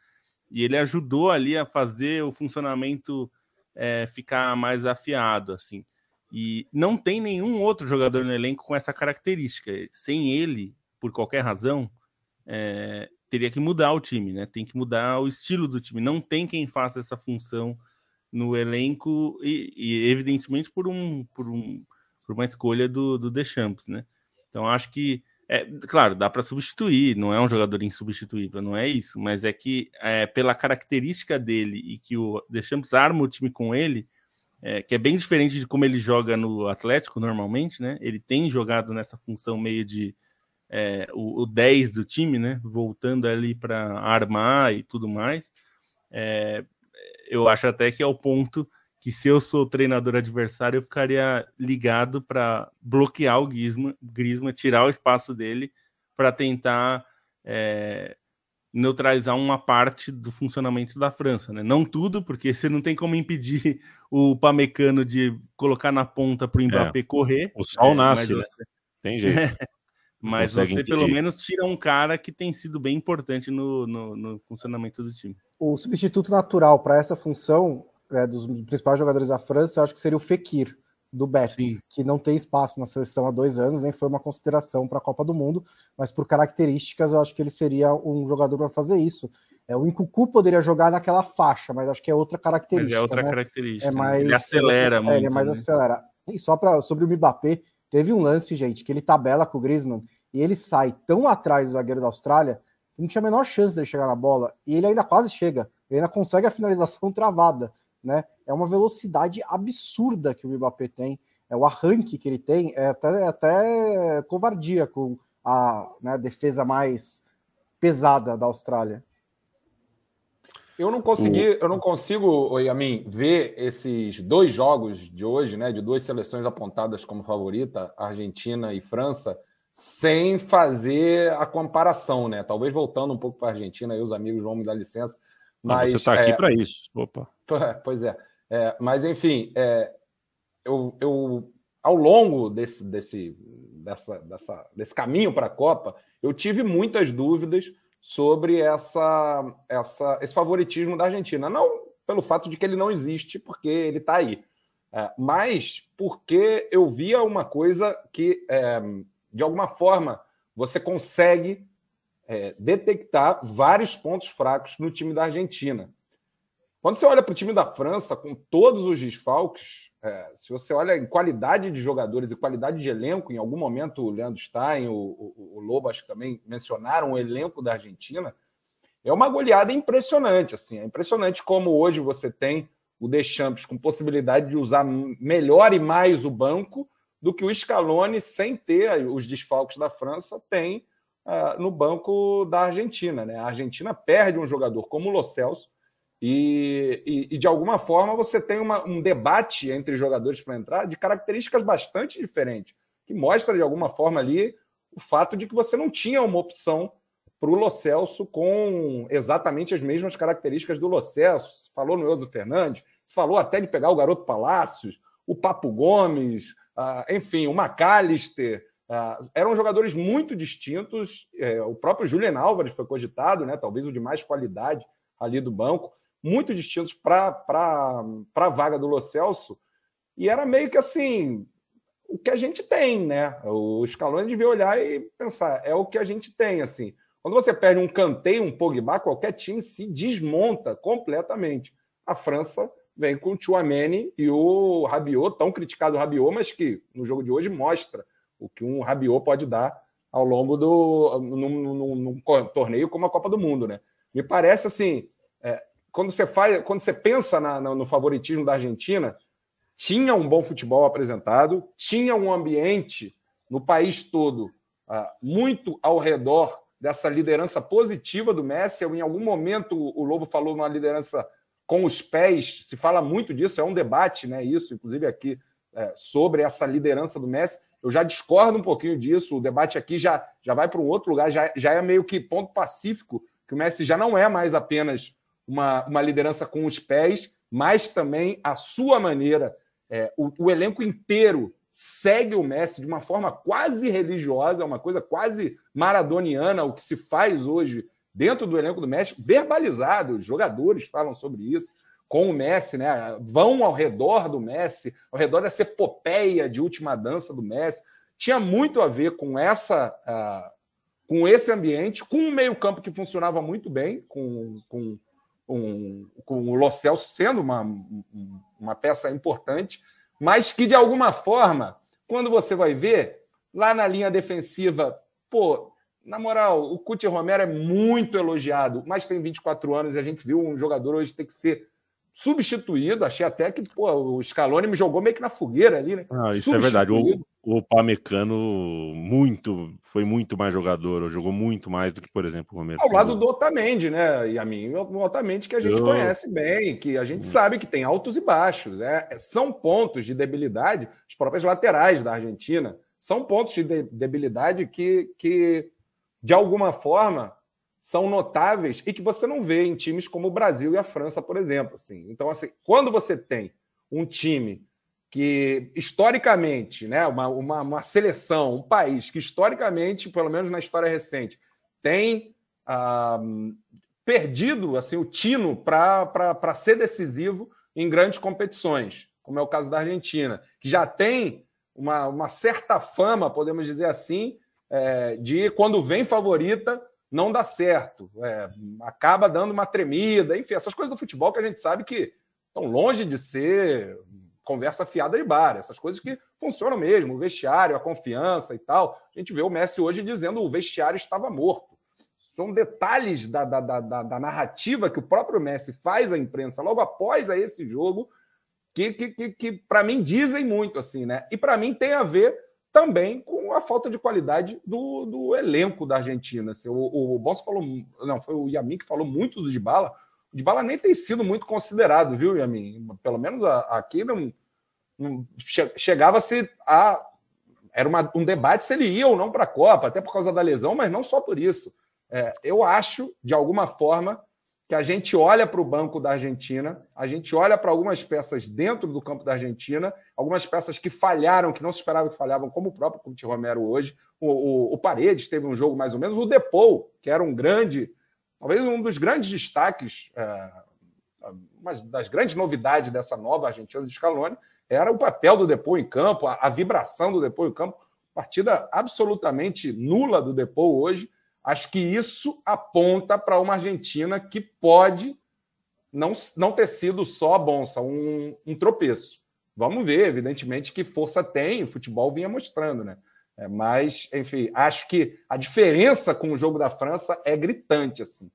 E ele ajudou ali a fazer o funcionamento é, ficar mais afiado, assim. E não tem nenhum outro jogador no elenco com essa característica. Sem ele, por qualquer razão, é, teria que mudar o time, né? Tem que mudar o estilo do time. Não tem quem faça essa função no elenco e, e, evidentemente por um por um por uma escolha do, do Deschamps, né? Então acho que é claro dá para substituir, não é um jogador insubstituível, não é isso, mas é que é, pela característica dele e que o Deschamps arma o time com ele, é, que é bem diferente de como ele joga no Atlético normalmente, né? Ele tem jogado nessa função meio de é, o, o 10 do time, né? Voltando ali para armar e tudo mais. É, eu acho até que é o ponto que, se eu sou treinador adversário, eu ficaria ligado para bloquear o Griezmann, tirar o espaço dele para tentar é, neutralizar uma parte do funcionamento da França, né? Não tudo, porque <laughs> você não tem como impedir o Pamecano de colocar na ponta para o Mbappé é. correr. O sol é, nasce, né? você... tem jeito. <laughs> mas você impedir. pelo menos tira um cara que tem sido bem importante no, no, no funcionamento do time. O substituto natural para essa função é, dos principais jogadores da França, eu acho que seria o Fekir do Betis, que não tem espaço na seleção há dois anos, nem foi uma consideração para a Copa do Mundo, mas por características eu acho que ele seria um jogador para fazer isso. É, o Incucu poderia jogar naquela faixa, mas acho que é outra característica. Mas é outra né? característica. É né? mais, ele acelera é, muito. Ele é mais né? acelera. E só para sobre o Mbappé, teve um lance, gente, que ele tabela com o Griezmann e ele sai tão atrás do zagueiro da Austrália que não tinha a menor chance dele chegar na bola e ele ainda quase chega. Ele ainda consegue a finalização <laughs> travada, né? É uma velocidade absurda que o Mbappé tem é, o arranque que ele tem é até, é até covardia com a né, defesa mais pesada da Austrália. Eu não consegui, eu não consigo, Yamin, ver esses dois jogos de hoje, né, de duas seleções apontadas como favorita, Argentina e França, sem fazer a comparação, né? Talvez voltando um pouco para a Argentina, aí os amigos vão me dar licença. Mas, você está aqui é... para isso. Opa. <laughs> Pois é. é mas, enfim, é, eu, eu ao longo desse, desse, dessa, dessa, desse caminho para a Copa, eu tive muitas dúvidas sobre essa, essa, esse favoritismo da Argentina. Não pelo fato de que ele não existe, porque ele está aí, é, mas porque eu via uma coisa que, é, de alguma forma, você consegue é, detectar vários pontos fracos no time da Argentina. Quando você olha para o time da França, com todos os desfalques, é, se você olha em qualidade de jogadores e qualidade de elenco, em algum momento o Leandro Stein, o, o, o Lobo, acho que também mencionaram o elenco da Argentina, é uma goleada impressionante. Assim, é impressionante como hoje você tem o Deschamps com possibilidade de usar melhor e mais o banco do que o Scaloni, sem ter os desfalques da França, tem uh, no banco da Argentina. Né? A Argentina perde um jogador como o Lo Celso, e, e, e, de alguma forma você tem uma, um debate entre jogadores para entrar de características bastante diferentes, que mostra de alguma forma ali o fato de que você não tinha uma opção para o Lo Celso com exatamente as mesmas características do Lo Celso. Se falou no Euso Fernandes, se falou até de pegar o Garoto Palácios, o Papo Gomes, uh, enfim, o McAllister. Uh, eram jogadores muito distintos. Uh, o próprio Julian Álvares foi cogitado, né, talvez o de mais qualidade ali do banco muito distintos para a vaga do Lo Celso, e era meio que assim, o que a gente tem, né? O Scaloni devia olhar e pensar, é o que a gente tem, assim. Quando você perde um canteio, um Pogba, qualquer time se desmonta completamente. A França vem com o Chouameni e o Rabiot, tão criticado o Rabiot, mas que no jogo de hoje mostra o que um Rabiot pode dar ao longo do num, num, num torneio como a Copa do Mundo, né? Me parece assim, é, quando você faz, quando você pensa na, na, no favoritismo da Argentina, tinha um bom futebol apresentado, tinha um ambiente no país todo uh, muito ao redor dessa liderança positiva do Messi. Em algum momento o Lobo falou uma liderança com os pés, se fala muito disso, é um debate, né? Isso, inclusive aqui, é, sobre essa liderança do Messi. Eu já discordo um pouquinho disso, o debate aqui já, já vai para um outro lugar, já, já é meio que ponto pacífico, que o Messi já não é mais apenas uma, uma liderança com os pés, mas também a sua maneira. É, o, o, elenco inteiro segue o Messi de uma forma quase religiosa, uma coisa quase maradoniana, o que se faz hoje dentro do elenco do Messi, verbalizado, os jogadores falam sobre isso, com o Messi, né? Vão ao redor do Messi, ao redor dessa epopeia de última dança do Messi. Tinha muito a ver com essa. Uh, com esse ambiente, com um meio-campo que funcionava muito bem, com, com um, com o Lo Celso sendo uma, uma peça importante, mas que de alguma forma, quando você vai ver, lá na linha defensiva, pô, na moral, o Cuti Romero é muito elogiado, mas tem 24 anos e a gente viu um jogador hoje ter que ser substituído. Achei até que pô, o Scaloni me jogou meio que na fogueira ali, né? Ah, isso é verdade. O, o Pamecano muito, foi muito mais jogador, jogou muito mais do que, por exemplo, o Romero. Ao lado do Otamendi, né, Yamin? O Otamendi que a gente Eu... conhece bem, que a gente hum. sabe que tem altos e baixos. É, são pontos de debilidade, as próprias laterais da Argentina, são pontos de debilidade que, que de alguma forma, são notáveis e que você não vê em times como o Brasil e a França, por exemplo. Assim. Então, assim, quando você tem um time que historicamente, né, uma, uma, uma, seleção, um país que historicamente, pelo menos na história recente, tem ah, perdido assim o tino para ser decisivo em grandes competições, como é o caso da Argentina, que já tem uma, uma certa fama, podemos dizer assim, é, de quando vem favorita não dá certo, é, acaba dando uma tremida, enfim, essas coisas do futebol que a gente sabe que estão longe de ser conversa fiada de bar, essas coisas que funcionam mesmo, o vestiário, a confiança e tal. A gente vê o Messi hoje dizendo o vestiário estava morto. São detalhes da, da, da, da narrativa que o próprio Messi faz à imprensa logo após esse jogo, que, que, que, que para mim dizem muito assim, né? E para mim tem a ver também com a falta de qualidade do, do elenco da Argentina. Assim, o, o Boss falou, não, foi o Yamin que falou muito do Dybala, o Dybala nem tem sido muito considerado, viu, Yamin? Pelo menos aqui não, não chegava-se a. Era uma, um debate se ele ia ou não para a Copa, até por causa da lesão, mas não só por isso. É, eu acho, de alguma forma, que a gente olha para o banco da Argentina, a gente olha para algumas peças dentro do campo da Argentina, algumas peças que falharam, que não se esperava que falhavam, como o próprio Couto Romero hoje. O, o, o Paredes teve um jogo mais ou menos, o Depou, que era um grande talvez um dos grandes destaques, é, uma das grandes novidades dessa nova Argentina de Scaloni, era o papel do Depô em campo, a, a vibração do Depô em campo. Partida absolutamente nula do Depô hoje. Acho que isso aponta para uma Argentina que pode não, não ter sido só bonsa, um, um tropeço. Vamos ver, evidentemente, que força tem, o futebol vinha mostrando, né? É, mas, enfim, acho que a diferença com o jogo da França é gritante, assim.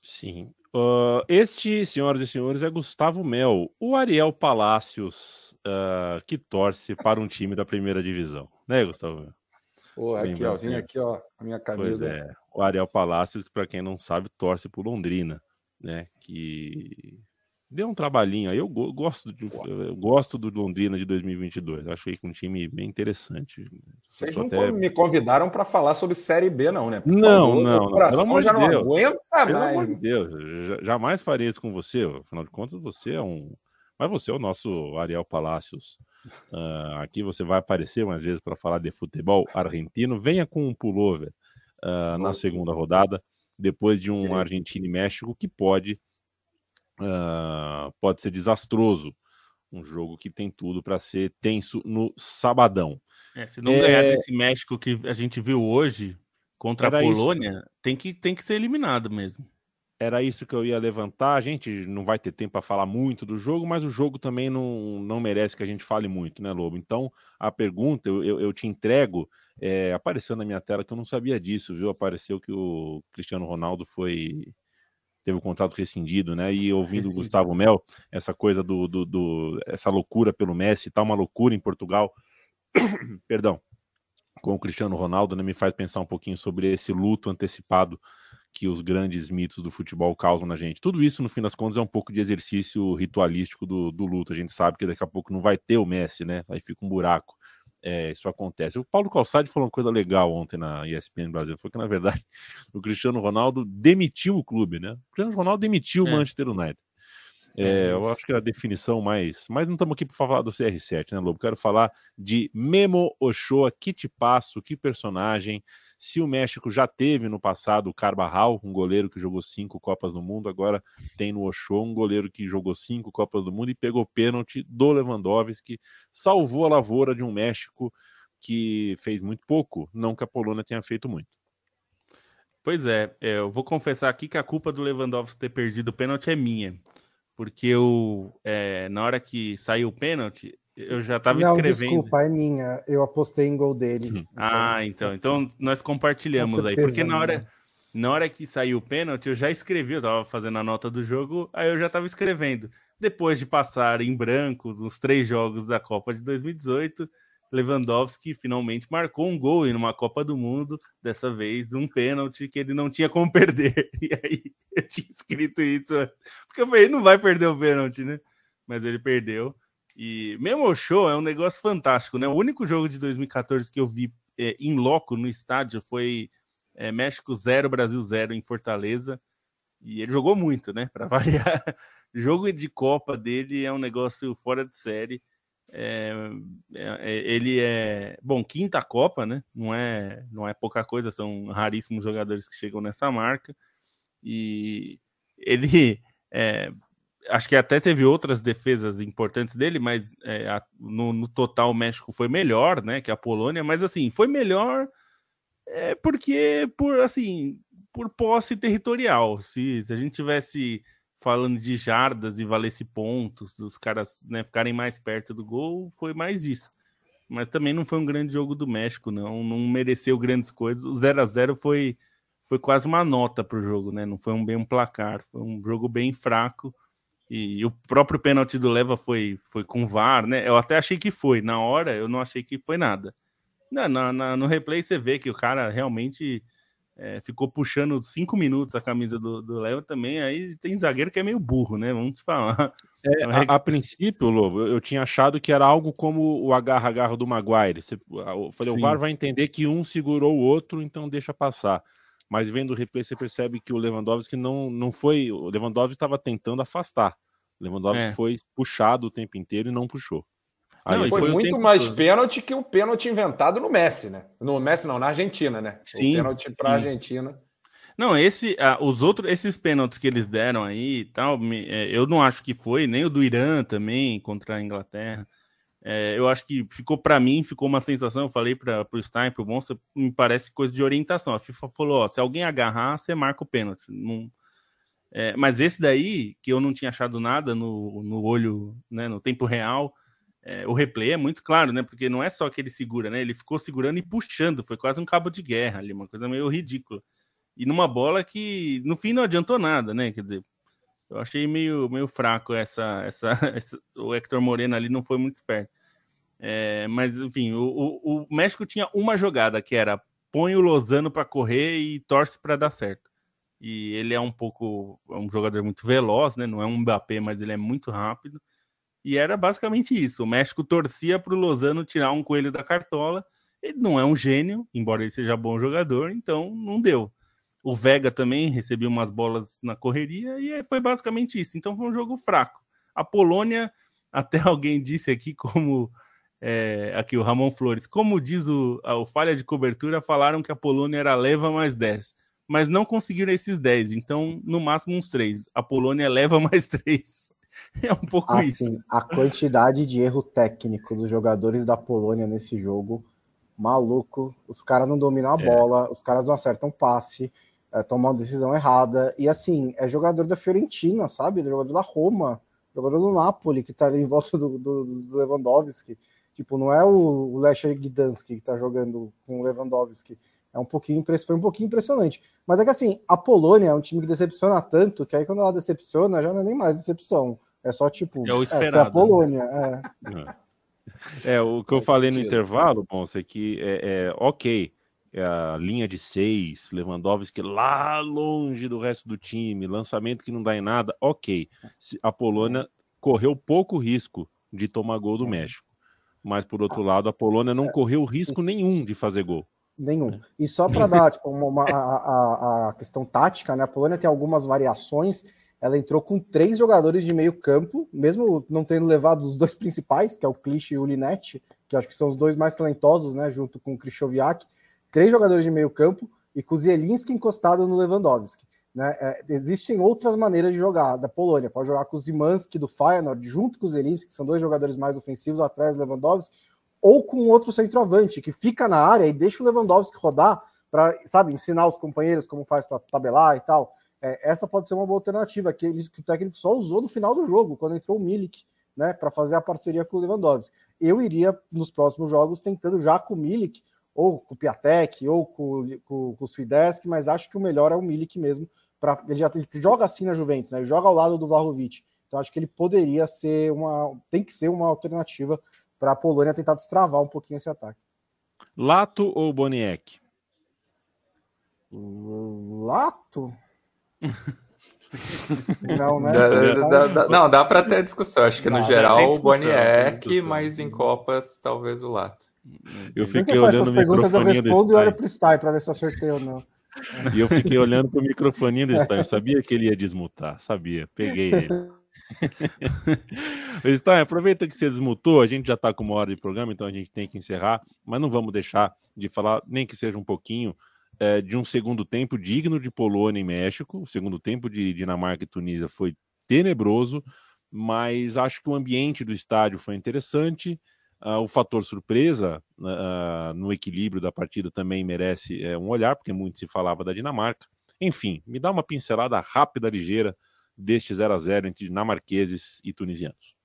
Sim. Uh, este, senhoras e senhores, é Gustavo Mel, o Ariel Palácios, uh, que torce para um time da primeira divisão. Né, Gustavo Mel? Pô, aqui, ó, vim aqui, ó, a minha camisa. Pois é, o Ariel Palácios, que para quem não sabe, torce por Londrina, né? Que deu um trabalhinho aí. Eu gosto, de, eu gosto do Londrina de 2022. Acho que um time bem interessante. Vocês não até... me convidaram para falar sobre Série B, não, né? Por não, favor, não, não. Pelo amor já de Deus. não aguenta Pelo amor de Deus, jamais faria isso com você. Afinal de contas, você é um. Mas você é o nosso Ariel Palacios. Uh, aqui você vai aparecer mais vezes para falar de futebol argentino. Venha com um pullover uh, na segunda rodada, depois de um Argentina e México que pode uh, pode ser desastroso. Um jogo que tem tudo para ser tenso no sabadão. É, se não é... ganhar desse México que a gente viu hoje contra Era a Polônia, isso. tem que, tem que ser eliminado mesmo. Era isso que eu ia levantar. A gente não vai ter tempo para falar muito do jogo, mas o jogo também não, não merece que a gente fale muito, né, Lobo? Então, a pergunta, eu, eu, eu te entrego. É, apareceu na minha tela que eu não sabia disso, viu? Apareceu que o Cristiano Ronaldo foi teve o contrato rescindido, né? E ouvindo o Gustavo Mel, essa coisa do, do, do, essa loucura pelo Messi, tá uma loucura em Portugal. <coughs> Perdão. Com o Cristiano Ronaldo, né, me faz pensar um pouquinho sobre esse luto antecipado que os grandes mitos do futebol causam na gente. Tudo isso, no fim das contas, é um pouco de exercício ritualístico do, do luto. A gente sabe que daqui a pouco não vai ter o Messi, né? Aí fica um buraco é, isso acontece. O Paulo Calçade falou uma coisa legal ontem na ESPN Brasil, foi que, na verdade, <laughs> o Cristiano Ronaldo demitiu o clube, né? O Cristiano Ronaldo demitiu o é. Manchester United. É, eu acho que é a definição mais. Mas não estamos aqui para falar do CR7, né, Lobo? Quero falar de Memo Ochoa, que te passo, que personagem. Se o México já teve no passado o Carvajal, um goleiro que jogou cinco Copas do Mundo, agora tem no Ochoa um goleiro que jogou cinco Copas do Mundo e pegou pênalti do Lewandowski, salvou a lavoura de um México que fez muito pouco, não que a Polônia tenha feito muito. Pois é, é eu vou confessar aqui que a culpa do Lewandowski ter perdido o pênalti é minha porque eu, é, na hora que saiu o pênalti, eu já estava escrevendo. Desculpa, é minha. Eu apostei em gol dele. Então, ah, então, assim, então nós compartilhamos certeza, aí. Porque na hora, na hora que saiu o pênalti, eu já escrevi, eu estava fazendo a nota do jogo, aí eu já estava escrevendo. Depois de passar em branco nos três jogos da Copa de 2018, Lewandowski finalmente marcou um gol em uma Copa do Mundo, dessa vez um pênalti que ele não tinha como <laughs> perder. E aí eu tinha escrito isso, porque eu falei, não vai perder o pênalti, né? Mas ele perdeu. E mesmo o show é um negócio fantástico, né? O único jogo de 2014 que eu vi é, em loco no estádio foi É, México 0, Brasil 0 em Fortaleza. E ele jogou muito, né? Para <laughs> variar. Jogo de Copa dele é um negócio fora de série. É, é, ele é bom quinta Copa, né? Não é, não é pouca coisa. São raríssimos jogadores que chegam nessa marca e ele é, acho que até teve outras defesas importantes dele, mas é, a, no, no, total o México foi melhor, né? Que a Polônia, mas assim foi melhor é, porque por assim por posse territorial. Se, se a gente tivesse falando de jardas e valesse pontos, os caras né, ficarem mais perto do gol, foi mais isso. Mas também não foi um grande jogo do México, não. Não mereceu grandes coisas. O 0 a 0 foi, foi quase uma nota para o jogo, né? Não foi um bem um placar. Foi um jogo bem fraco. E, e o próprio pênalti do Leva foi, foi com VAR, né? Eu até achei que foi. Na hora, eu não achei que foi nada. Na, na, no replay, você vê que o cara realmente é, ficou puxando cinco minutos a camisa do, Léo também. Aí tem zagueiro que é meio burro, né? Vamos te falar. É, a, a, princípio, Lobo, eu tinha achado que era algo como o agarra-agarra do Maguire. Você, eu falei, Sim. o VAR vai entender que um segurou o outro, então deixa passar. Mas vendo o replay, você percebe que o Lewandowski não, não foi. O Lewandowski estava tentando afastar. O Lewandowski é. foi puxado o tempo inteiro e não puxou. Não, foi, foi muito mais todo. pênalti que o pênalti inventado no Messi, né? No Messi não, na Argentina, né? Sim. O pênalti para a Argentina. Não, esse, ah, os outros, esses pênaltis que eles deram aí e tal, me, é, eu não acho que foi, nem o do Irã também contra a Inglaterra. É, eu acho que ficou para mim, ficou uma sensação. Eu falei para o Stein, para o Monza, me parece coisa de orientação. A FIFA falou: ó, se alguém agarrar, você marca o pênalti. Não, é, mas esse daí, que eu não tinha achado nada no, no olho, né, no tempo real, é, o replay é muito claro, né? Porque não é só que ele segura, né? Ele ficou segurando e puxando, foi quase um cabo de guerra ali, uma coisa meio ridícula. E numa bola que no fim não adiantou nada, né? Quer dizer, eu achei meio, meio fraco essa, essa, <laughs> essa O Hector Moreno ali não foi muito esperto. É, mas, enfim, o, o, o, México tinha uma jogada que era põe o Lozano para correr e torce para dar certo. E ele é um pouco é um jogador muito veloz, né? Não é um Mbappé, mas ele é muito rápido. E era basicamente isso. O México torcia para o Lozano tirar um coelho da cartola. Ele não é um gênio, embora ele seja bom jogador, então não deu. O Vega também recebeu umas bolas na correria e foi basicamente isso. Então foi um jogo fraco. A Polônia, <laughs> até alguém disse aqui, como é, aqui o Ramon Flores, como diz o, o falha de cobertura, falaram que a Polônia era leva mais 10, mas não conseguiram esses 10, então no máximo uns 3. A Polônia leva <laughs> mais 3. <laughs> É um pouco assim, isso. A quantidade de erro técnico dos jogadores da Polônia nesse jogo, maluco. Os caras não dominam a é. bola, os caras não acertam passe, é, tomam uma decisão errada. E assim, é jogador da Fiorentina, sabe? Jogador da Roma, jogador do Napoli, que tá ali em volta do, do, do Lewandowski. Tipo, não é o, Lester Gdansky que tá jogando com o Lewandowski. É um pouquinho, foi um pouquinho impressionante. Mas é que assim, a Polônia é um time que decepciona tanto, que aí quando ela decepciona, já não é nem mais decepção é só tipo. É o esperado. Essa é a Polônia. É. é. o que eu falei no intervalo, bom, é que é, é ok. É a linha de seis, Lewandowski lá longe do resto do time, lançamento que não dá em nada, ok. A Polônia correu pouco risco de tomar gol do México. Mas, por outro lado, a Polônia não correu risco nenhum de fazer gol. Nenhum. E só para dar tipo, uma, uma a, a, a, questão tática, né? A Polônia tem algumas variações ela entrou com três jogadores de meio campo, mesmo não tendo levado os dois principais, que é o Clich e o Linetti, que acho que são os dois mais talentosos, né, junto com o Krychowiak, três jogadores de meio campo e com Zielinski encostado no Lewandowski. Né? É, existem outras maneiras de jogar da Polônia. Pode jogar com o Zimanski do Feyenoord, junto com o Zielinski, que são dois jogadores mais ofensivos atrás do Lewandowski, ou com outro centroavante que fica na área e deixa o Lewandowski rodar para, sabe, ensinar os companheiros como faz para tabelar e tal. É, essa pode ser uma boa alternativa, que, ele, que o técnico só usou no final do jogo, quando entrou o Milik, né, para fazer a parceria com o Lewandowski. Eu iria nos próximos jogos tentando já com o Milik, ou com o Piatek, ou com, com, com o Swidesk, mas acho que o melhor é o Milik mesmo. Pra, ele já ele joga assim na Juventus, né, ele joga ao lado do Vlahovic. Então acho que ele poderia ser uma. tem que ser uma alternativa para a Polônia tentar destravar um pouquinho esse ataque. Lato ou Boniek? Lato? Não, né? Dá, dá, não, dá para ter discussão. Acho que no geral o Boniek, mas em Copas talvez o Lato. Eu fiquei olhando o perguntas eu respondo e olho pro Style para ver se eu acertei ou não. E eu fiquei olhando pro microfone do Stein. Eu sabia que ele ia desmutar, sabia. Peguei ele. <laughs> Stein, aproveita que você desmutou, a gente já está com uma hora de programa, então a gente tem que encerrar, mas não vamos deixar de falar, nem que seja um pouquinho, é, de um segundo tempo digno de Polônia e México. O segundo tempo de Dinamarca e Tunísia foi tenebroso, mas acho que o ambiente do estádio foi interessante. Uh, o fator surpresa uh, no equilíbrio da partida também merece uh, um olhar, porque muito se falava da Dinamarca. Enfim, me dá uma pincelada rápida, ligeira, deste 0 a 0 entre dinamarqueses e tunisianos.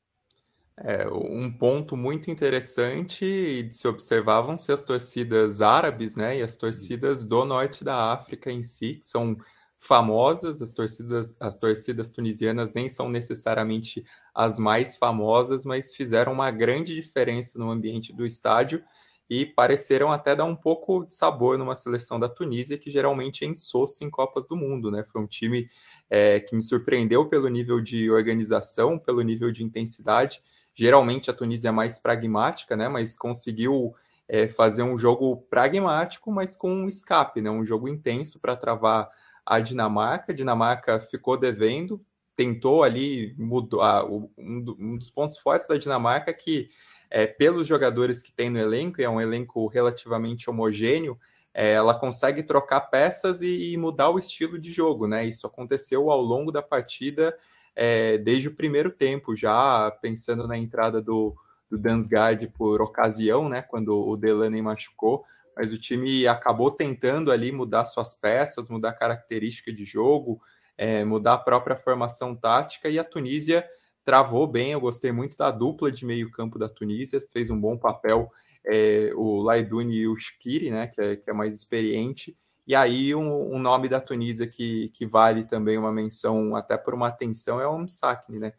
É, um ponto muito interessante de se observavam se as torcidas árabes, né, e as torcidas do norte da África em si, que são famosas, as torcidas, as torcidas tunisianas nem são necessariamente as mais famosas, mas fizeram uma grande diferença no ambiente do estádio e pareceram até dar um pouco de sabor numa seleção da Tunísia, que geralmente é insossa em Copas do Mundo, né? Foi um time é, que me surpreendeu pelo nível de organização, pelo nível de intensidade. Geralmente a Tunísia é mais pragmática, né? Mas conseguiu é, fazer um jogo pragmático, mas com um escape, né? Um jogo intenso para travar a Dinamarca. A Dinamarca ficou devendo, tentou ali mudar. Um dos pontos fortes da Dinamarca é que, é, pelos jogadores que tem no elenco, e é um elenco relativamente homogêneo, é, ela consegue trocar peças e, e, mudar o estilo de jogo, né? Isso aconteceu ao longo da partida, é, desde o primeiro tempo, já pensando na entrada do, do Dansgaard por ocasião, né? Quando o Delaney machucou mas o time acabou tentando ali mudar suas peças, mudar a característica de jogo, é, mudar a própria formação tática, e a Tunísia travou bem. Eu gostei muito da dupla de meio-campo da Tunísia, fez um bom papel é, o Laidouni e o Shkiri, né, que é, que é mais experiente. E aí, um, um, nome da Tunísia que, que vale também uma menção, até por uma atenção, é o Msakni, né?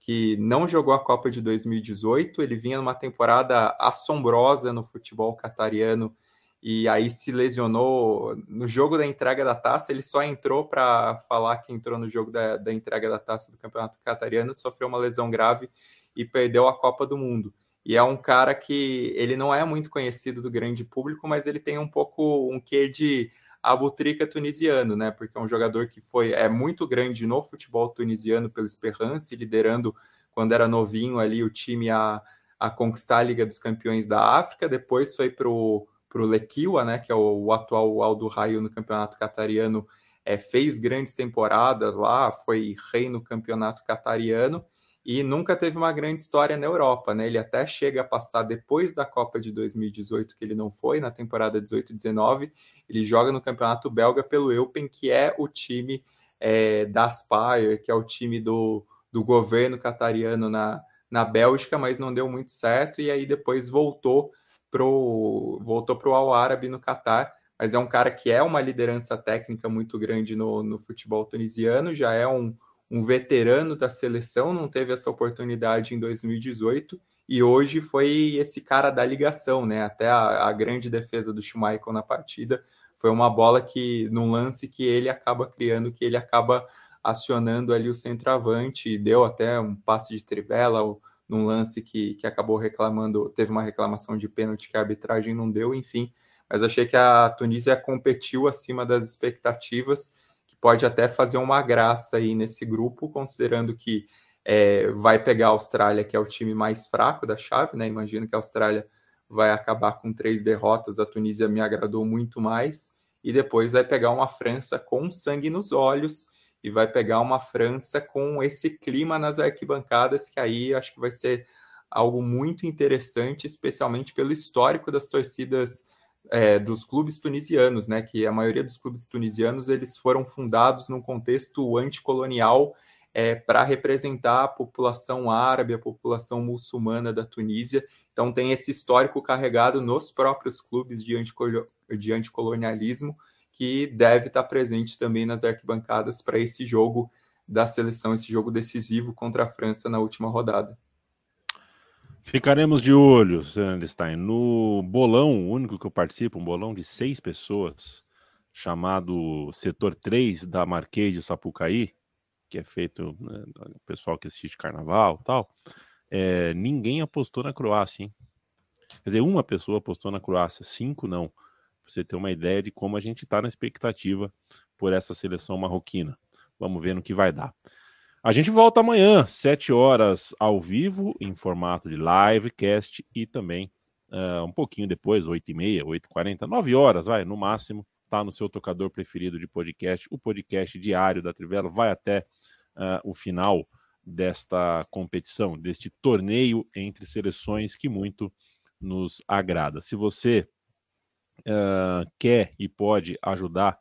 Que não jogou a Copa de 2018, ele vinha numa temporada assombrosa no futebol catariano e aí se lesionou no jogo da entrega da taça. Ele só entrou para falar que entrou no jogo da, da entrega da taça do Campeonato Catariano, sofreu uma lesão grave e perdeu a Copa do Mundo. E é um cara que ele não é muito conhecido do grande público, mas ele tem um pouco um quê de abutrica tunisiano, né? Porque é um jogador que foi é muito grande no futebol tunisiano pelo Esperance, liderando quando era novinho ali o time a, a conquistar a Liga dos Campeões da África. Depois foi para o Lequiwa, né, que é o, o atual Aldo Raio no campeonato catariano, é, fez grandes temporadas lá, foi rei no campeonato catariano e nunca teve uma grande história na Europa, né? Ele até chega a passar depois da Copa de 2018, que ele não foi, na temporada 18-19, ele joga no campeonato belga pelo Eupen, que é o time é, da Aspire, que é o time do, do governo catariano na, na Bélgica, mas não deu muito certo, e aí depois voltou pro, voltou para o Al Árabe no Catar, mas é um cara que é uma liderança técnica muito grande no, no futebol tunisiano, já é um, um veterano da seleção, não teve essa oportunidade em 2018 e hoje foi esse cara da ligação, né? Até a, a grande defesa do Schmeichel na partida foi uma bola que, num lance que ele acaba criando, que ele acaba acionando ali o centroavante, deu até um passe de trivela, num lance que, que acabou reclamando, teve uma reclamação de pênalti que a arbitragem não deu, enfim. Mas achei que a Tunísia competiu acima das expectativas, pode até fazer uma graça aí nesse grupo, considerando que é, vai pegar a Austrália, que é o time mais fraco da chave, né? Imagino que a Austrália vai acabar com três derrotas, a Tunísia me agradou muito mais, e depois vai pegar uma França com sangue nos olhos e vai pegar uma França com esse clima nas arquibancadas, que aí acho que vai ser algo muito interessante, especialmente pelo histórico das torcidas é, dos clubes tunisianos, né? Que a maioria dos clubes tunisianos eles foram fundados num contexto anticolonial é, para representar a população árabe, a população muçulmana da Tunísia. Então tem esse histórico carregado nos próprios clubes de, anticol de anticolonialismo que deve estar presente também nas arquibancadas para esse jogo da seleção, esse jogo decisivo contra a França na última rodada. Ficaremos de olho, Sandstein, no bolão único que eu participo, um bolão de seis pessoas, chamado Setor 3 da Marquês de Sapucaí, que é feito né, o pessoal que assiste carnaval tal. É, ninguém apostou na Croácia, hein? Quer dizer, uma pessoa apostou na Croácia, cinco não você ter uma ideia de como a gente está na expectativa por essa seleção marroquina. Vamos ver no que vai dar. A gente volta amanhã, 7 horas ao vivo, em formato de livecast e também uh, um pouquinho depois, 8h30, 8h40, 9 horas, vai, no máximo, tá no seu tocador preferido de podcast. O podcast diário da Trivela vai até uh, o final desta competição, deste torneio entre seleções que muito nos agrada. Se você uh, quer e pode ajudar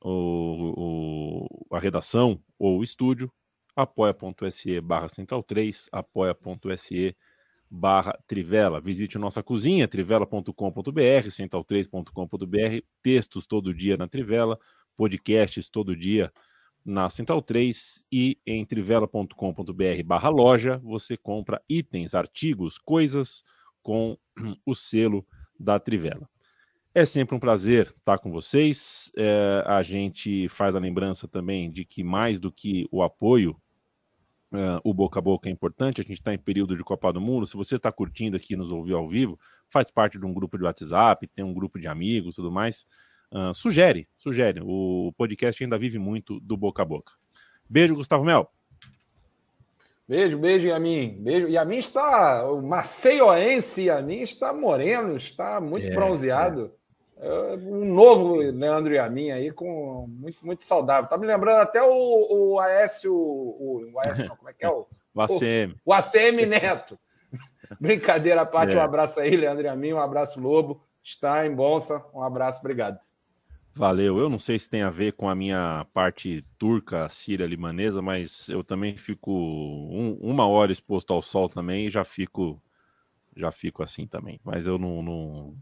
o, o, a redação ou o estúdio, apoia.se barra central 3, apoia.se barra Trivela. Visite nossa cozinha, trivela.com.br, central3.com.br, textos todo dia na Trivela, podcasts todo dia na Central 3 e em trivela.com.br barra loja você compra itens, artigos, coisas com <clears throat> o selo da Trivela. É sempre um prazer estar com vocês. É, a gente faz a lembrança também de que, mais do que o apoio, é, o boca a boca é importante. A gente está em período de Copa do Mundo. Se você está curtindo aqui, nos ouvir ao vivo, faz parte de um grupo de WhatsApp, tem um grupo de amigos tudo mais. Uh, sugere, sugere. O podcast ainda vive muito do boca a boca. Beijo, Gustavo Mel. Beijo, beijo, Yamin. Beijo. Yamin está. O maceioense Yamin está moreno, está muito é, bronzeado. É. Um novo Leandro Yamin aí, com muito, muito saudável. Tá me lembrando até o, o Aécio. O, o Aécio, não, como é que é? O, <laughs> o ACM. O, o ACM Neto. <laughs> Brincadeira à parte, é. um abraço aí, Leandro Yamin, um abraço, Lobo. Está em Bonsa, um abraço, obrigado. Valeu. Eu não sei se tem a ver com a minha parte turca, síria, libanesa, mas eu também fico um, uma hora exposto ao sol também e já fico já fico assim também. Mas eu não, não,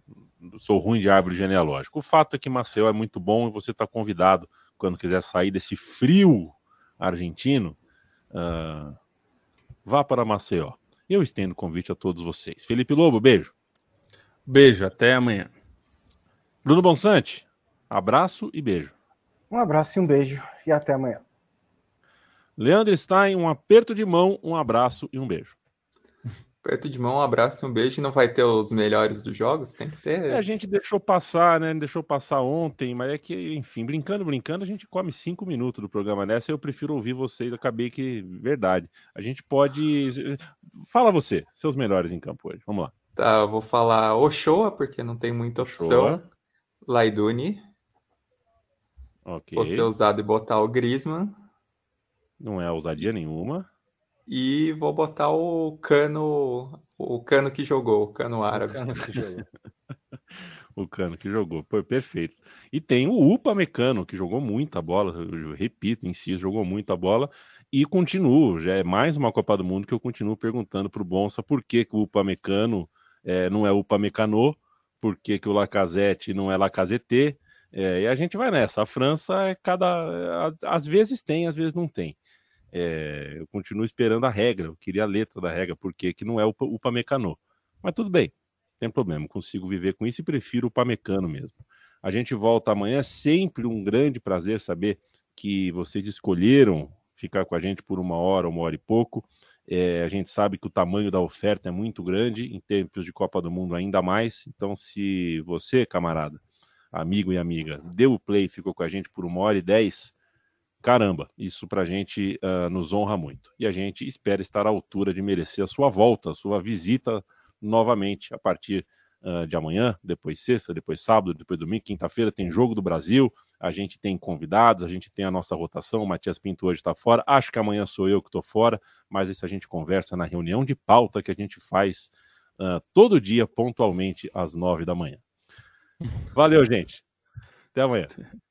sou ruim de árvore genealógica. O fato é que Maceió é muito bom e você está convidado quando quiser sair desse frio argentino, uh, vá para Maceió. Eu estendo o convite a todos vocês. Felipe Lobo, beijo. Beijo, até amanhã. Bruno Bonsante, abraço e beijo. Um abraço e um beijo e até amanhã. Leandro Stein, um aperto de mão, um abraço e um beijo. Perto de mão, um abraço e um beijo. Não vai ter os melhores dos jogos? Tem que ter. É, a gente deixou passar, né? Deixou passar ontem, mas é que, enfim, brincando, brincando, a gente come cinco minutos do programa nessa. Eu prefiro ouvir vocês. Acabei que, verdade. A gente pode. Fala você, seus melhores em campo hoje. Vamos lá. Tá, eu vou falar Ochoa, porque não tem muita opção. Ochoa. Laiduni. Ok. Vou ser usado e botar o Grisman. Não é ousadia nenhuma. E vou botar o cano, o cano que jogou, o cano árabe. O cano que jogou. <laughs> o cano que jogou, Pô, perfeito. E tem o Upa Mecano, que jogou muita bola, eu repito, em si, jogou muita bola. E continuo, já é mais uma Copa do Mundo que eu continuo perguntando para o Bonsa por que, que o Upa Mecano é, não é Upa Mecano, por que, que o Lacazette não é Lacazette. É, e a gente vai nessa. A França é cada. Às vezes tem, às vezes não tem. É, eu continuo esperando a regra, eu queria a letra da regra, porque que não é o, o Pamecano. Mas tudo bem, tem problema, consigo viver com isso e prefiro o Pamecano mesmo. A gente volta amanhã, é sempre um grande prazer saber que vocês escolheram ficar com a gente por uma hora, uma hora e pouco. É, a gente sabe que o tamanho da oferta é muito grande, em tempos de Copa do Mundo ainda mais. Então, se você, camarada, amigo e amiga, deu o play e ficou com a gente por uma hora e dez, Caramba, isso para a gente uh, nos honra muito. E a gente espera estar à altura de merecer a sua volta, a sua visita novamente a partir uh, de amanhã, depois sexta, depois sábado, depois domingo, quinta-feira tem Jogo do Brasil, a gente tem convidados, a gente tem a nossa rotação, o Matias Pinto hoje está fora, acho que amanhã sou eu que estou fora, mas isso a gente conversa na reunião de pauta que a gente faz uh, todo dia, pontualmente, às nove da manhã. Valeu, gente. Até amanhã. <laughs>